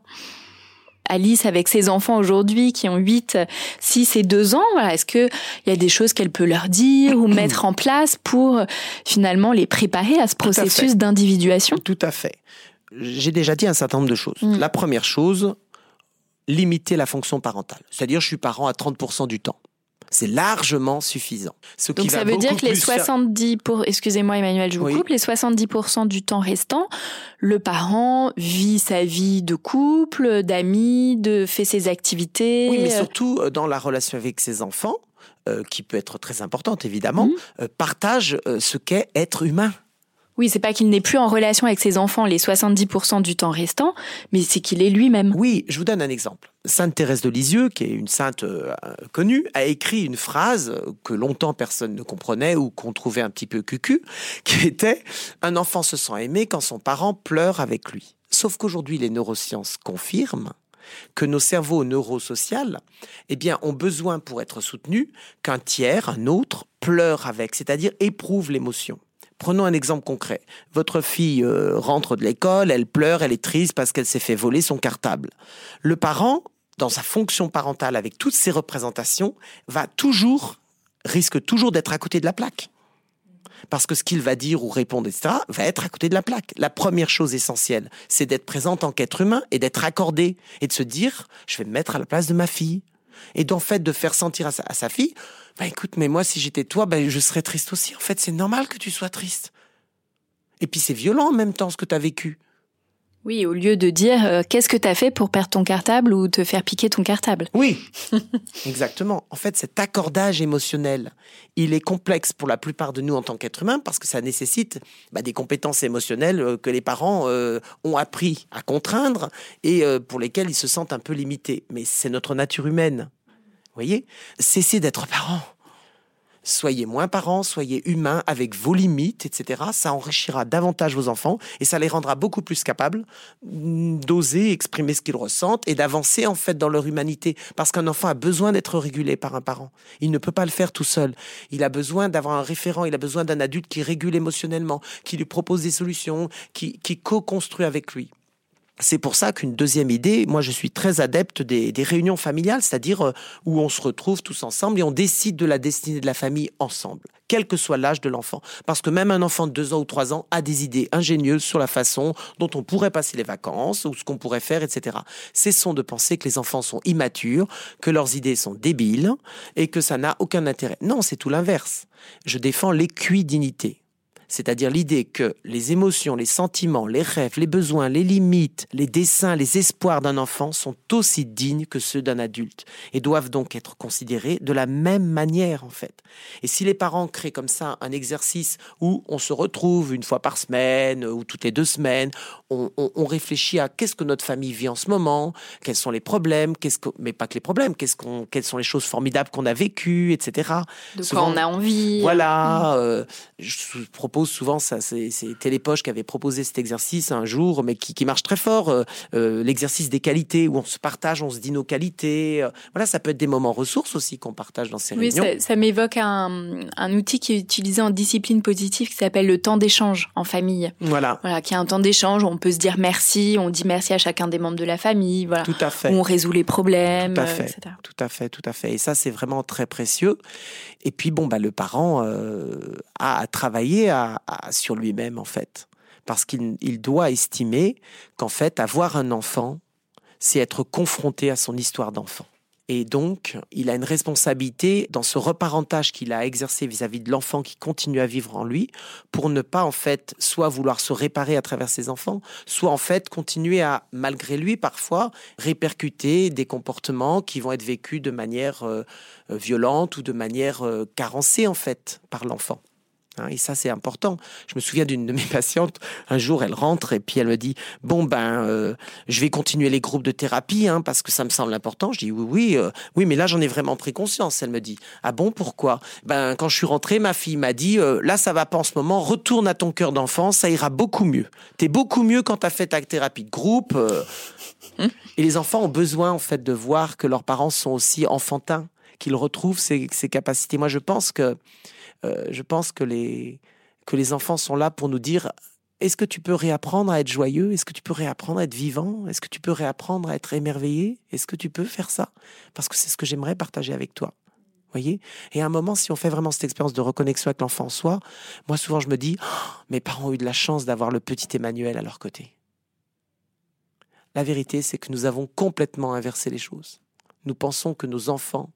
Alice avec ses enfants aujourd'hui qui ont 8, 6 et 2 ans, voilà, est-ce qu'il y a des choses qu'elle peut leur dire ou mettre en place pour finalement les préparer à ce processus d'individuation? Tout à fait. J'ai déjà dit un certain nombre de choses. Mm. La première chose, limiter la fonction parentale. C'est-à-dire, je suis parent à 30% du temps c'est largement suffisant. Donc ça veut dire que les 70 pour excusez-moi Emmanuel, je vous coupe, les 70% du temps restant, le parent vit sa vie de couple, d'amis, de fait ses activités. Oui, mais surtout euh, dans la relation avec ses enfants, euh, qui peut être très importante évidemment, mmh. euh, partage ce qu'est être humain. Oui, c'est pas qu'il n'est plus en relation avec ses enfants les 70% du temps restant, mais c'est qu'il est lui-même. Oui, je vous donne un exemple. Sainte Thérèse de Lisieux, qui est une sainte euh, connue, a écrit une phrase que longtemps personne ne comprenait ou qu'on trouvait un petit peu cucu, qui était Un enfant se sent aimé quand son parent pleure avec lui. Sauf qu'aujourd'hui, les neurosciences confirment que nos cerveaux neurosociaux eh bien, ont besoin pour être soutenus qu'un tiers, un autre, pleure avec, c'est-à-dire éprouve l'émotion. Prenons un exemple concret. Votre fille euh, rentre de l'école, elle pleure, elle est triste parce qu'elle s'est fait voler son cartable. Le parent, dans sa fonction parentale avec toutes ses représentations, va toujours, risque toujours d'être à côté de la plaque. Parce que ce qu'il va dire ou répondre, etc., va être à côté de la plaque. La première chose essentielle, c'est d'être présent en qu'être humain et d'être accordé et de se dire, je vais me mettre à la place de ma fille. Et d'en fait, de faire sentir à sa fille, bah écoute, mais moi, si j'étais toi, bah, je serais triste aussi. En fait, c'est normal que tu sois triste. Et puis c'est violent en même temps ce que tu as vécu. Oui, au lieu de dire euh, qu'est-ce que tu as fait pour perdre ton cartable ou te faire piquer ton cartable. Oui, exactement. En fait, cet accordage émotionnel, il est complexe pour la plupart de nous en tant qu'être humain parce que ça nécessite bah, des compétences émotionnelles euh, que les parents euh, ont appris à contraindre et pour lesquelles ils se sentent un peu limités. Mais c'est notre nature humaine voyez? Cessez d'être parent. Soyez moins parents, soyez humains avec vos limites, etc. Ça enrichira davantage vos enfants et ça les rendra beaucoup plus capables d'oser exprimer ce qu'ils ressentent et d'avancer en fait dans leur humanité. Parce qu'un enfant a besoin d'être régulé par un parent. Il ne peut pas le faire tout seul. Il a besoin d'avoir un référent, il a besoin d'un adulte qui régule émotionnellement, qui lui propose des solutions, qui, qui co-construit avec lui. C'est pour ça qu'une deuxième idée, moi je suis très adepte des, réunions familiales, c'est-à-dire euh, où on se retrouve tous ensemble et on décide de la destinée de la famille ensemble, quel que soit l'âge de l'enfant. Parce que même un enfant de deux ans ou trois ans a des idées ingénieuses sur la façon dont on pourrait passer les vacances ou ce qu'on pourrait faire, etc. Cessons de penser que les enfants sont immatures, que leurs idées sont débiles et que ça n'a aucun intérêt. Non, c'est tout l'inverse. Je défends l'équidinité c'est-à-dire l'idée que les émotions, les sentiments, les rêves, les besoins, les limites, les dessins, les espoirs d'un enfant sont aussi dignes que ceux d'un adulte et doivent donc être considérés de la même manière en fait. Et si les parents créent comme ça un exercice où on se retrouve une fois par semaine ou toutes les deux semaines, on, réfléchit à qu'est-ce que notre famille vit en ce moment, quels sont les problèmes, qu'est-ce que, mais pas que les problèmes, qu'est-ce qu'on, quelles sont les choses formidables qu'on a vécues, etc. De quoi on a envie. Voilà, euh, je propose souvent, ça, c'est Télépoche qui avait proposé cet exercice un jour, mais qui, marche très fort, euh, euh, l'exercice des qualités, où on se partage, on se dit nos qualités. Euh, voilà, ça peut être des moments ressources aussi qu'on partage dans ces réunions. Oui, ça, m'évoque un, un, outil qui est utilisé en discipline positive qui s'appelle le temps d'échange en famille. Voilà. Voilà, qui est un temps d'échange où on peut se dire merci, on dit merci à chacun des membres de la famille, voilà. Tout à fait. Où on résout les problèmes, tout à fait. Tout à fait, tout à fait. Et ça, c'est vraiment très précieux. Et puis, bon, bah, le parent a à travailler à sur lui-même, en fait. Parce qu'il doit estimer qu'en fait, avoir un enfant, c'est être confronté à son histoire d'enfant. Et donc, il a une responsabilité dans ce reparentage qu'il a exercé vis-à-vis de l'enfant qui continue à vivre en lui, pour ne pas en fait soit vouloir se réparer à travers ses enfants, soit en fait continuer à, malgré lui parfois, répercuter des comportements qui vont être vécus de manière euh, violente ou de manière euh, carencée en fait par l'enfant. Hein, et ça, c'est important. Je me souviens d'une de mes patientes, un jour, elle rentre et puis elle me dit, bon, ben, euh, je vais continuer les groupes de thérapie hein, parce que ça me semble important. Je dis, oui, oui, euh, oui, mais là, j'en ai vraiment pris conscience. Elle me dit, ah bon, pourquoi? Ben, quand je suis rentrée, ma fille m'a dit, euh, là, ça va pas en ce moment, retourne à ton cœur d'enfant, ça ira beaucoup mieux. T'es beaucoup mieux quand t'as fait ta thérapie de groupe. Hum. Et les enfants ont besoin, en fait, de voir que leurs parents sont aussi enfantins, qu'ils retrouvent ces, ces capacités. Moi, je pense que euh, je pense que les, que les enfants sont là pour nous dire est-ce que tu peux réapprendre à être joyeux? Est-ce que tu peux réapprendre à être vivant? Est-ce que tu peux réapprendre à être émerveillé? Est-ce que tu peux faire ça? Parce que c'est ce que j'aimerais partager avec toi. Voyez? Et à un moment, si on fait vraiment cette expérience de reconnexion avec l'enfant en soi, moi souvent je me dis, oh, mes parents ont eu de la chance d'avoir le petit Emmanuel à leur côté. La vérité, c'est que nous avons complètement inversé les choses. Nous pensons que nos enfants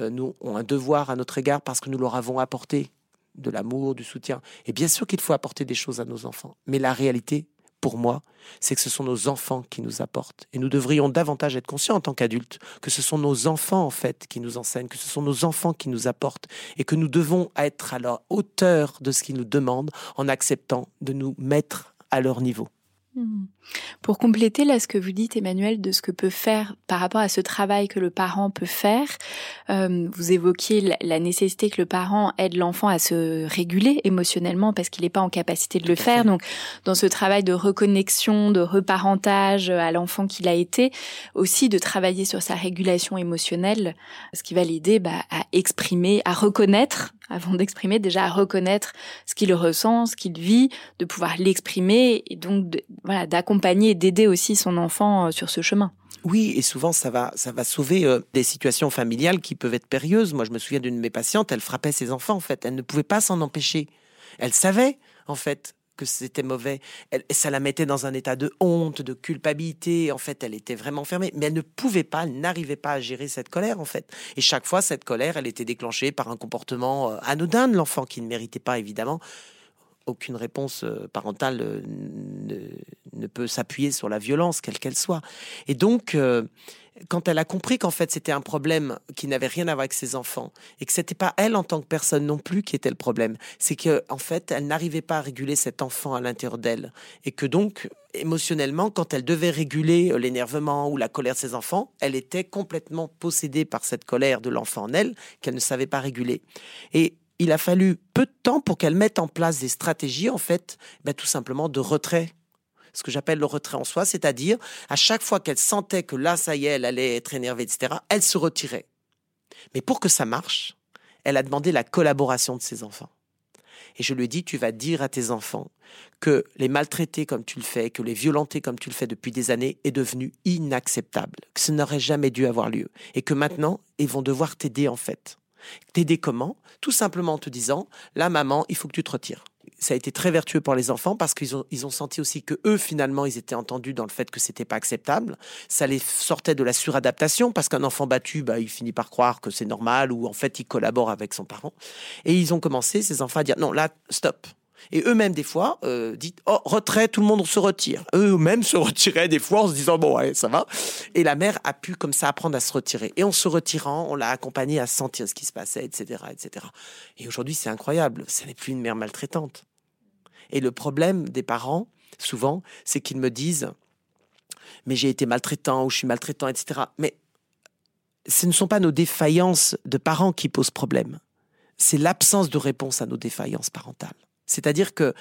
euh, nous ont un devoir à notre égard parce que nous leur avons apporté de l'amour, du soutien. Et bien sûr qu'il faut apporter des choses à nos enfants. Mais la réalité, pour moi, c'est que ce sont nos enfants qui nous apportent. Et nous devrions davantage être conscients en tant qu'adultes que ce sont nos enfants, en fait, qui nous enseignent, que ce sont nos enfants qui nous apportent, et que nous devons être à la hauteur de ce qu'ils nous demandent en acceptant de nous mettre à leur niveau. Hmm. Pour compléter là ce que vous dites Emmanuel de ce que peut faire par rapport à ce travail que le parent peut faire, euh, vous évoquiez la, nécessité que le parent aide l'enfant à se réguler émotionnellement parce qu'il n'est pas en capacité de le faire. Donc dans ce travail de reconnexion, de reparentage à l'enfant qu'il a été, aussi de travailler sur sa régulation émotionnelle, ce qui va l'aider bah, à exprimer, à reconnaître avant d'exprimer déjà à reconnaître ce qu'il ressent, ce qu'il vit, de pouvoir l'exprimer et donc voilà d'accompagner et d'aider aussi son enfant euh, sur ce chemin. Oui, et souvent ça va, ça va sauver euh, des situations familiales qui peuvent être périlleuses. Moi, je me souviens d'une de mes patientes, elle frappait ses enfants en fait, elle ne pouvait pas s'en empêcher. Elle savait en fait que c'était mauvais. Ça la mettait dans un état de honte, de culpabilité. En fait, elle était vraiment fermée. Mais elle ne pouvait pas, elle n'arrivait pas à gérer cette colère, en fait. Et chaque fois, cette colère, elle était déclenchée par un comportement euh, anodin de l'enfant qui ne méritait pas, évidemment. Aucune réponse euh, parentale euh, ne, peut s'appuyer sur la violence, quelle qu'elle soit. Et donc, quand elle a compris qu'en fait c'était un problème qui n'avait rien à voir avec ses enfants et que c'était pas elle en tant que personne non plus qui était le problème, c'est que en fait elle n'arrivait pas à réguler cet enfant à l'intérieur d'elle et que donc émotionnellement quand elle devait réguler euh, l'énervement ou la colère de ses enfants, elle était complètement possédée par cette colère de l'enfant en elle qu'elle ne savait pas réguler. Et il a fallu peu de temps pour qu'elle mette en place des stratégies en fait, ben, tout simplement de retrait ce que j'appelle le retrait en soi, c'est-à-dire à chaque fois qu'elle sentait que là, ça y est, elle allait être énervée, etc., elle se retirait. Mais pour que ça marche, elle a demandé la collaboration de ses enfants. Et je lui ai dit, tu vas dire à tes enfants que les maltraiter comme tu le fais, que les violenter comme tu le fais depuis des années est devenu inacceptable, que ce n'aurait jamais dû avoir lieu, et que maintenant, ils vont devoir t'aider en fait. T'aider comment? Tout simplement en te disant, là maman, il faut que tu te retires ça a été très vertueux pour les enfants parce qu'ils ont, ils ont senti aussi que eux, finalement, ils étaient entendus dans le fait que c'était pas acceptable. Ça les sortait de la suradaptation parce qu'un enfant battu, bah, il finit par croire que c'est normal ou en fait, il collabore avec son parent. Et ils ont commencé, ces enfants, à dire non, là, stop. Et eux-mêmes, des fois, euh, disent Oh, retrait, tout le monde se retire. Eux-mêmes se retiraient des fois en se disant Bon, ouais, ça va. Et la mère a pu, comme ça, apprendre à se retirer. Et en se retirant, on l'a accompagnée à sentir ce qui se passait, etc. etc. Et aujourd'hui, c'est incroyable. Ce n'est plus une mère maltraitante. Et le problème des parents, souvent, c'est qu'ils me disent Mais j'ai été maltraitant ou je suis maltraitant, etc. Mais ce ne sont pas nos défaillances de parents qui posent problème. C'est l'absence de réponse à nos défaillances parentales. C'est-à-dire que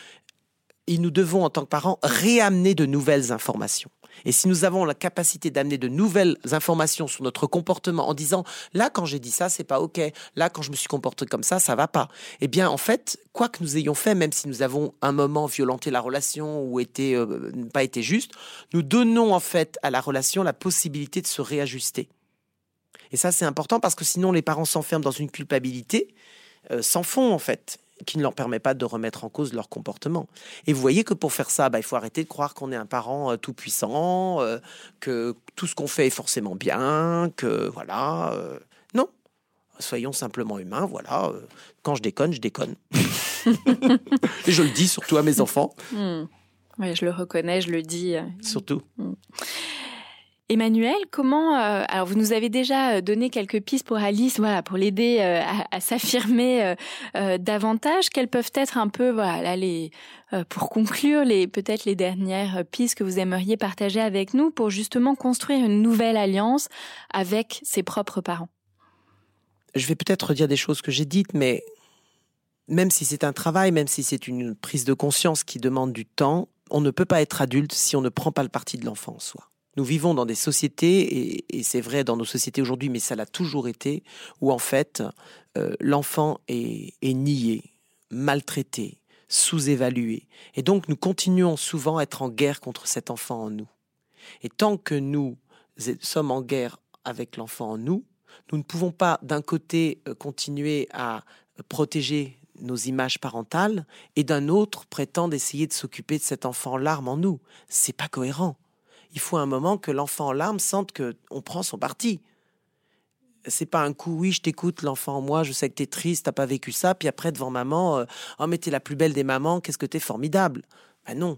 nous devons, en tant que parents, réamener de nouvelles informations. Et si nous avons la capacité d'amener de nouvelles informations sur notre comportement en disant là quand j'ai dit ça c'est pas ok, là quand je me suis comporté comme ça ça va pas. Eh bien en fait quoi que nous ayons fait, même si nous avons un moment violenté la relation ou été euh, pas été juste, nous donnons en fait à la relation la possibilité de se réajuster. Et ça c'est important parce que sinon les parents s'enferment dans une culpabilité, euh, font en fait qui ne leur permet pas de remettre en cause leur comportement. Et vous voyez que pour faire ça, bah, il faut arrêter de croire qu'on est un parent euh, tout puissant, euh, que tout ce qu'on fait est forcément bien, que voilà. Euh, non, soyons simplement humains. Voilà, quand je déconne, je déconne. Et je le dis surtout à mes enfants. Hmm. Oui, je le reconnais, je le dis. Surtout. Hmm. Emmanuel, comment euh, alors vous nous avez déjà donné quelques pistes pour Alice, voilà, pour l'aider euh, à, s'affirmer euh, davantage. Quelles peuvent être un peu, voilà, les pour conclure, les peut-être les dernières pistes que vous aimeriez partager avec nous pour justement construire une nouvelle alliance avec ses propres parents? Je vais peut-être redire des choses que j'ai dites, mais même si c'est un travail, même si c'est une prise de conscience qui demande du temps, on ne peut pas être adulte si on ne prend pas le parti de l'enfant en soi. Nous vivons dans des sociétés, et, c'est vrai dans nos sociétés aujourd'hui, mais ça l'a toujours été, où en fait euh, l'enfant est, est nié, maltraité, sous-évalué. Et donc nous continuons souvent à être en guerre contre cet enfant en nous. Et tant que nous sommes en guerre avec l'enfant en nous, nous ne pouvons pas d'un côté euh, continuer à protéger nos images parentales et d'un autre prétendre essayer de s'occuper de cet enfant en larmes en nous. C'est pas cohérent. Il faut un moment que l'enfant en larmes sente que on prend son parti. C'est pas un coup, oui, je t'écoute, l'enfant en moi, je sais que t'es triste, t'as pas vécu ça, puis après devant maman, euh, oh mais t'es la plus belle des mamans, qu'est-ce que t'es formidable. Ben non,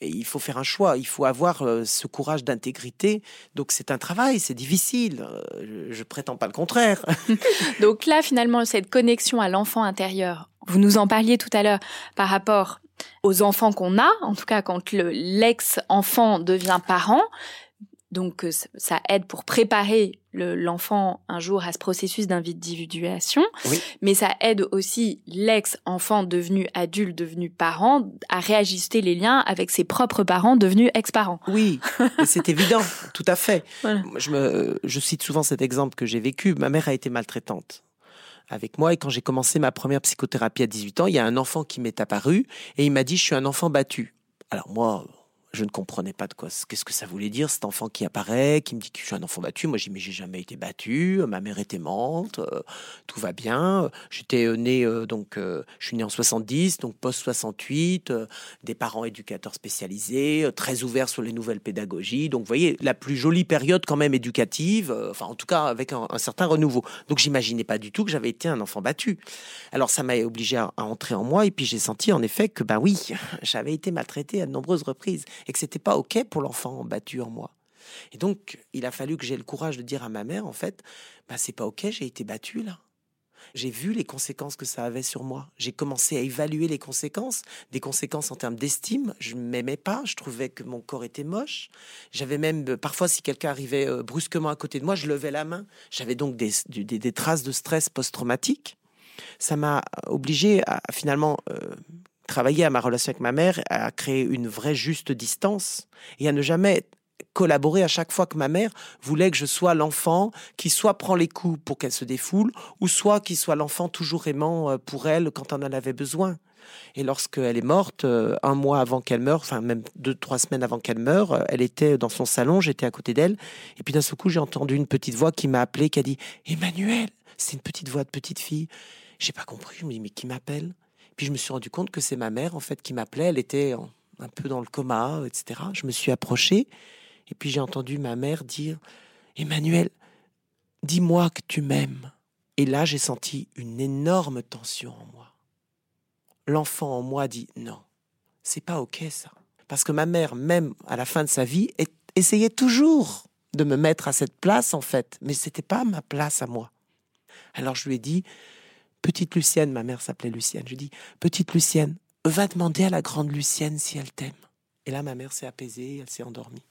et il faut faire un choix, il faut avoir euh, ce courage d'intégrité. Donc c'est un travail, c'est difficile. Euh, je, prétends pas le contraire. Donc là, finalement, cette connexion à l'enfant intérieur, vous nous en parliez tout à l'heure par rapport aux enfants qu'on a, en tout cas quand l'ex-enfant devient parent, donc euh, ça aide pour préparer l'enfant un jour à ce processus d'individuation, mais ça aide aussi l'ex-enfant devenu adulte, devenu parent, à réajuster les liens avec ses propres parents devenus ex-parents. Oui, c'est évident, tout à fait. Je, me, je cite souvent cet exemple que j'ai vécu. Ma mère a été maltraitante avec moi et quand j'ai commencé ma première psychothérapie à 18 ans, il y a un enfant qui m'est apparu et il m'a dit je suis un enfant battu. Alors moi, je ne comprenais pas de quoi, qu'est-ce que ça voulait dire, cet enfant qui apparaît, qui me dit que je suis un enfant battu. Moi, j'ai mais j'ai jamais été battu, ma mère est aimante, euh, tout va bien. J'étais euh, né, euh, donc, je suis né en 70, donc post-68, des parents éducateurs spécialisés, très ouverts sur les nouvelles pédagogies. Donc, vous voyez, la plus jolie période quand même éducative, enfin, en tout cas, avec un, certain renouveau. Donc, j'imaginais pas du tout que j'avais été un enfant battu. Alors, ça m'a obligé à, à, entrer en moi, et puis j'ai senti en effet que, ben oui, j'avais été maltraité à de nombreuses reprises et que c'était pas ok pour l'enfant battu en moi. Et donc, il a fallu que j'ai le courage de dire à ma mère, en fait, bah, c'est pas ok, j'ai été battu là. J'ai vu les conséquences que ça avait sur moi. J'ai commencé à évaluer les conséquences, des conséquences en termes d'estime. Je ne m'aimais pas, je trouvais que mon corps était moche. J'avais même, parfois, si quelqu'un arrivait euh, brusquement à côté de moi, je levais la main. J'avais donc des, des, traces de stress post-traumatique. Ça m'a obligé à finalement euh, travailler à ma relation avec ma mère, à créer une vraie juste distance et à ne jamais collaborer à chaque fois que ma mère voulait que je sois l'enfant qui soit prend les coups pour qu'elle se défoule ou soit qui soit l'enfant toujours aimant euh, pour elle quand on en avait besoin. Et lorsqu'elle est morte, euh, un mois avant qu'elle meure, enfin même deux, trois semaines avant qu'elle meure, euh, elle était dans son salon, j'étais à côté d'elle, et puis d'un seul coup j'ai entendu une petite voix qui m'a appelé, qui a dit Emmanuel, c'est une petite voix de petite fille. J'ai pas compris, je me dis mais qui m'appelle? Puis je me suis rendu compte que c'est ma mère en fait qui m'appelait. Elle était un peu dans le coma, etc. Je me suis approché et puis j'ai entendu ma mère dire Emmanuel, dis-moi que tu m'aimes. Et là, j'ai senti une énorme tension en moi. L'enfant en moi dit non, c'est pas ok ça. Parce que ma mère, même à la fin de sa vie, essayait toujours de me mettre à cette place en fait, mais c'était pas ma place à moi. Alors je lui ai dit Petite Lucienne, ma mère s'appelait Lucienne. Je dis, petite Lucienne, va demander à la grande Lucienne si elle t'aime. Et là, ma mère s'est apaisée, elle s'est endormie.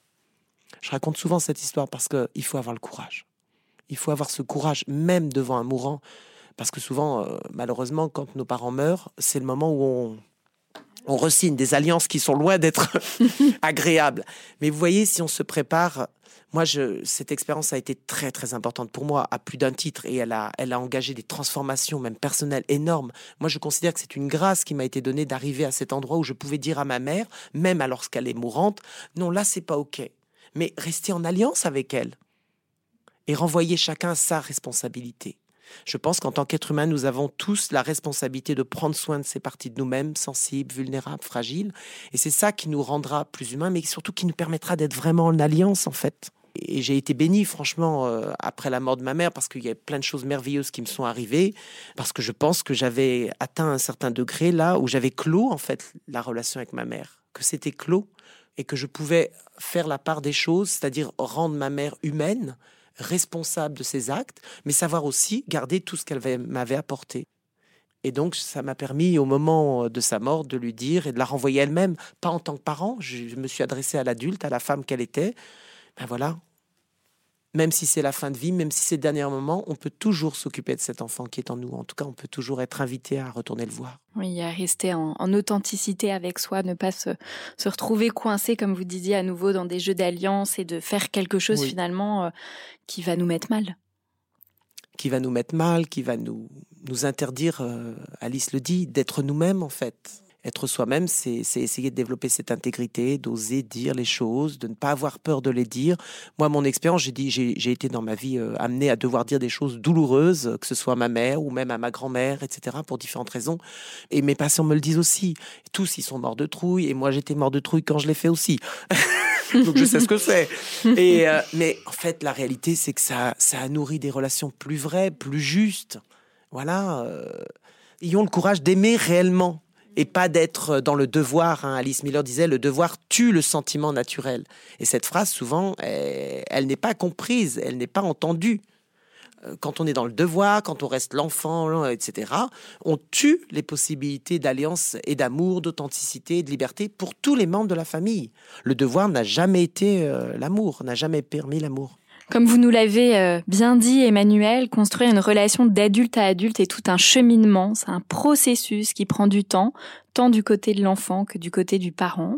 Je raconte souvent cette histoire parce qu'il faut avoir le courage. Il faut avoir ce courage, même devant un mourant. Parce que souvent, euh, malheureusement, quand nos parents meurent, c'est le moment où on, on resigne des alliances qui sont loin d'être agréables. Mais vous voyez, si on se prépare, moi, je, cette expérience a été très très importante pour moi à plus d'un titre et elle a, elle a engagé des transformations même personnelles énormes. Moi, je considère que c'est une grâce qui m'a été donnée d'arriver à cet endroit où je pouvais dire à ma mère, même alors qu'elle est mourante, non, là c'est pas ok, mais rester en alliance avec elle et renvoyer chacun sa responsabilité. Je pense qu'en tant qu'être humain, nous avons tous la responsabilité de prendre soin de ces parties de nous-mêmes, sensibles, vulnérables, fragiles. Et c'est ça qui nous rendra plus humains, mais surtout qui nous permettra d'être vraiment en alliance, en fait. Et j'ai été béni, franchement, euh, après la mort de ma mère, parce qu'il y a plein de choses merveilleuses qui me sont arrivées, parce que je pense que j'avais atteint un certain degré là où j'avais clos, en fait, la relation avec ma mère, que c'était clos. et que je pouvais faire la part des choses, c'est-à-dire rendre ma mère humaine, responsable de ses actes, mais savoir aussi garder tout ce qu'elle m'avait apporté. Et donc, ça m'a permis, au moment de sa mort, de lui dire et de la renvoyer elle-même, pas en tant que parent. Je me suis adressé à l'adulte, à la femme qu'elle était. Ben voilà, même si c'est la fin de vie, même si c'est le dernier moment, on peut toujours s'occuper de cet enfant qui est en nous. En tout cas, on peut toujours être invité à retourner le voir. Oui, à rester en, authenticité avec soi, ne pas se, retrouver coincé, comme vous disiez, à nouveau dans des jeux d'alliance et de faire quelque chose finalement euh, qui va nous mettre mal. Qui va nous mettre mal, qui va nous, nous interdire, euh, Alice le dit, d'être nous-mêmes en fait être soi-même, c'est essayer de développer cette intégrité, d'oser dire les choses, de ne pas avoir peur de les dire. Moi, mon expérience, j'ai dit, j'ai été dans ma vie euh, amené à devoir dire des choses douloureuses, que ce soit à ma mère ou même à ma grand-mère, etc., pour différentes raisons. Et mes patients me le disent aussi. Tous, ils sont morts de trouille, et moi, j'étais mort de trouille quand je l'ai fait aussi. Donc je sais ce que c'est. Et euh, mais en fait, la réalité, c'est que ça, ça a nourri des relations plus vraies, plus justes. Voilà. Euh, le courage d'aimer réellement et pas d'être dans le devoir. Hein. Alice Miller disait le devoir tue le sentiment naturel. Et cette phrase, souvent, elle, n'est pas comprise, elle n'est pas entendue. Euh, quand on est dans le devoir, quand on reste l'enfant, etc., on tue les possibilités d'alliance et d'amour, d'authenticité et de liberté pour tous les membres de la famille. Le devoir n'a jamais été euh, l'amour, n'a jamais permis l'amour. Comme vous nous l'avez euh, bien dit, Emmanuel, construire une relation d'adulte à adulte est tout un cheminement, c'est un processus qui prend du temps, tant du côté de l'enfant que du côté du parent.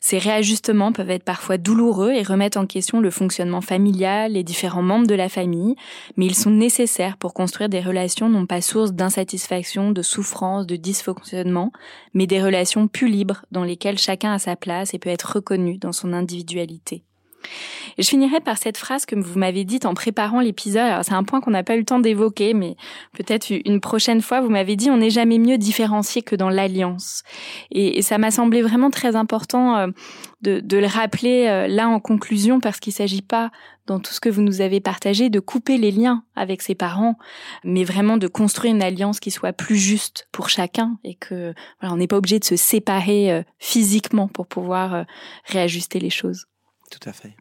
Ces réajustements peuvent être parfois douloureux et remettre en question le fonctionnement familial, les différents membres de la famille, mais ils sont nécessaires pour construire des relations non pas source d'insatisfaction, de souffrance, de dysfonctionnement, mais des relations plus libres dans lesquelles chacun a sa place et peut être reconnu dans son individualité. Je finirai par cette phrase que vous m'avez dite en préparant l'épisode. c'est un point qu'on n'a pas eu le temps d'évoquer, mais peut-être une prochaine fois, vous m'avez dit on n'est jamais mieux différencié que dans l'alliance. Et, ça m'a semblé vraiment très important euh, de, le rappeler euh, là en conclusion, parce qu'il ne s'agit pas dans tout ce que vous nous avez partagé, de couper les liens avec ses parents, mais vraiment de construire une alliance qui soit plus juste pour chacun et que voilà, on n'est pas obligé de se séparer euh, physiquement pour pouvoir réajuster les choses. Tout à fait.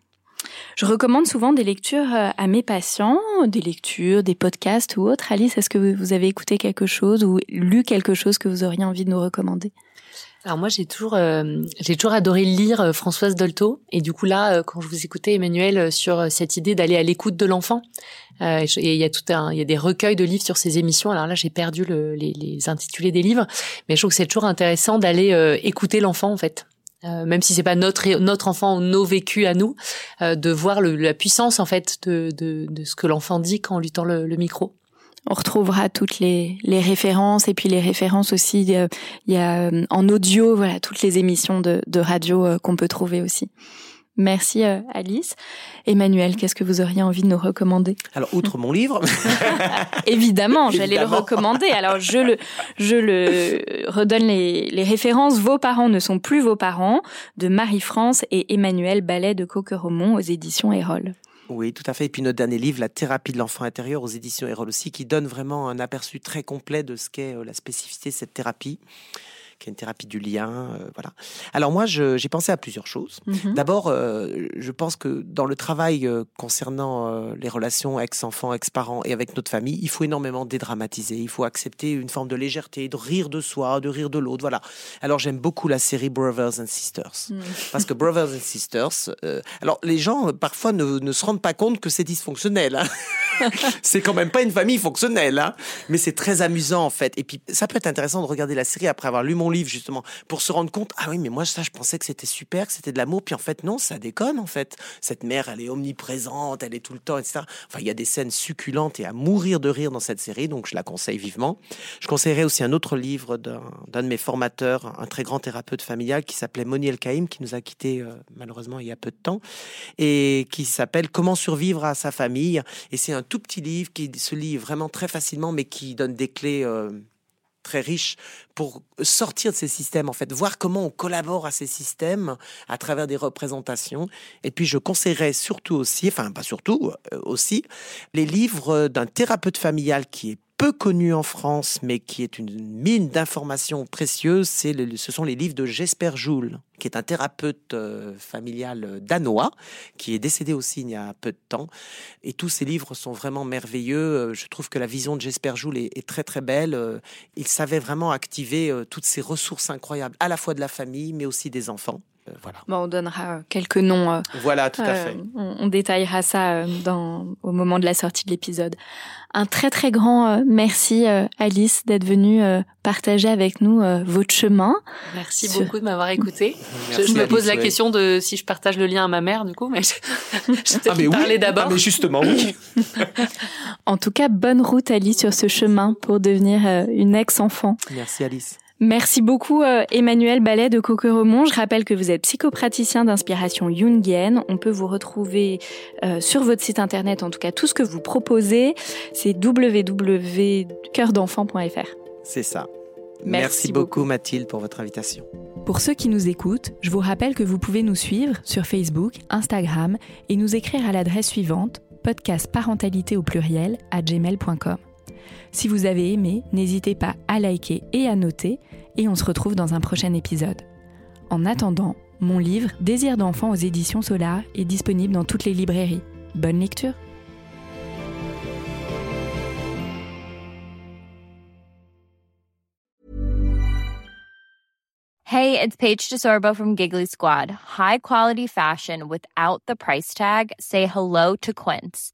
Je recommande souvent des lectures euh, à mes patients, des lectures, des podcasts ou autres. Alice, est-ce que vous avez écouté quelque chose ou lu quelque chose que vous auriez envie de nous recommander? Alors moi j'ai toujours euh, j'ai toujours adoré lire euh, Françoise Dolto. Et du coup là quand je vous écoutais Emmanuel sur cette idée d'aller à l'écoute de l'enfant et il y a tout un il y a des recueils de livres sur ces émissions. Alors là j'ai perdu le, les, les intitulés des livres. Mais je trouve que c'est toujours intéressant d'aller écouter l'enfant en fait euh, même si c'est pas notre notre enfant ou nos vécus à nous, euh, de voir le, la puissance en fait de, de, de ce que l'enfant dit quand on lui tend le, le micro. On retrouvera toutes les, les, références et puis les références aussi. Euh, il y a en audio, voilà, toutes les émissions de, de radio qu'on peut trouver aussi. Merci euh, Alice. Emmanuel, qu'est-ce que vous auriez envie de nous recommander? Alors, outre mon livre. Évidemment, j'allais le recommander. Alors, je le, je le redonne les, les références. Vos parents ne sont plus vos parents de Marie-France et Emmanuel Ballet de Coqueromont aux éditions Erol. Oui, tout à fait. Et puis notre dernier livre, La thérapie de l'enfant intérieur aux éditions Erol aussi, qui donne vraiment un aperçu très complet de ce qu'est euh, la spécificité de cette thérapie qui est une thérapie du lien. Euh, voilà. Alors moi, j'ai pensé à plusieurs choses. Mhm. D'abord, euh, je pense que dans le travail euh, concernant les relations ex-enfants, ex-parents et avec notre famille, il faut énormément dédramatiser. Il faut accepter une forme de légèreté, de rire de soi, de rire de l'autre. Voilà. Alors j'aime beaucoup la série Brothers and Sisters. Mhm. Parce que Brothers and Sisters, alors les gens parfois ne, ne, se rendent pas compte que c'est dysfonctionnel. Hein. c'est quand même pas une famille fonctionnelle. Hein. Mais c'est très amusant en fait. Et puis ça peut être intéressant de regarder la série après avoir lu mon livre justement pour se rendre compte ah oui mais moi ça je pensais que c'était super que c'était de l'amour. Puis en fait non ça déconne en fait. Cette mère elle est omniprésente elle est tout le temps etc enfin il y a des scènes succulentes et à mourir de rire dans cette série donc je la conseille vivement. Je conseillerais aussi un autre livre d'un de mes formateurs un très grand thérapeute familial qui s'appelait Moni El Kaïm qui nous a quittés euh, malheureusement il y a peu de temps et qui s'appelle Comment survivre à sa famille. Et c'est un tout petit livre qui se lit vraiment très facilement mais qui donne des clés euh, très riche pour sortir de ces systèmes, en fait, voir comment on collabore à ces systèmes à travers des représentations. Et puis, je conseillerais surtout aussi, enfin, pas surtout, euh, aussi, les livres d'un thérapeute familial qui est peu connu en France, mais qui est une mine d'informations précieuses, ce sont les livres de Jesper Joule, qui est un thérapeute euh, familial euh, danois, qui est décédé aussi il y a peu de temps. Et tous ces livres sont vraiment merveilleux. Euh, je trouve que la vision de Jesper Joule est très très belle. Il savait vraiment activer toutes ces ressources incroyables, à la fois de la famille, mais aussi des enfants. Euh, voilà. Bon, on donnera quelques noms. Euh, voilà, tout à euh, fait. On, détaillera ça dans, au moment de la sortie de l'épisode. Un très très grand merci Alice d'être venue partager avec nous votre chemin. Merci beaucoup de m'avoir écouté. je, me pose la question de si je partage le lien à ma mère du coup, mais je, je ah, mais d'abord. Ah, mais justement oui. en tout cas, bonne route Alice sur ce chemin pour devenir une ex-enfant. Merci Alice. Merci beaucoup euh, Emmanuel Ballet de Coqueromont. Je rappelle que vous êtes psychopraticien d'inspiration jungienne. On peut vous retrouver euh, sur votre site internet, en tout cas tout ce que vous proposez, c'est www.coeurdenfant.fr. C'est ça. Merci, beaucoup Mathilde pour votre invitation. Pour ceux qui nous écoutent, je vous rappelle que vous pouvez nous suivre sur Facebook, Instagram et nous écrire à l'adresse suivante podcast parentalité au pluriel à gmail.com. Si vous avez aimé, n'hésitez pas à liker et à noter, et on se retrouve dans un prochain épisode. En attendant, mon livre Désir d'enfant aux éditions Solar est disponible dans toutes les librairies. Bonne lecture Hey, it's Paige DeSorbo from Giggly Squad. High quality fashion without the price tag? Say hello to Quince.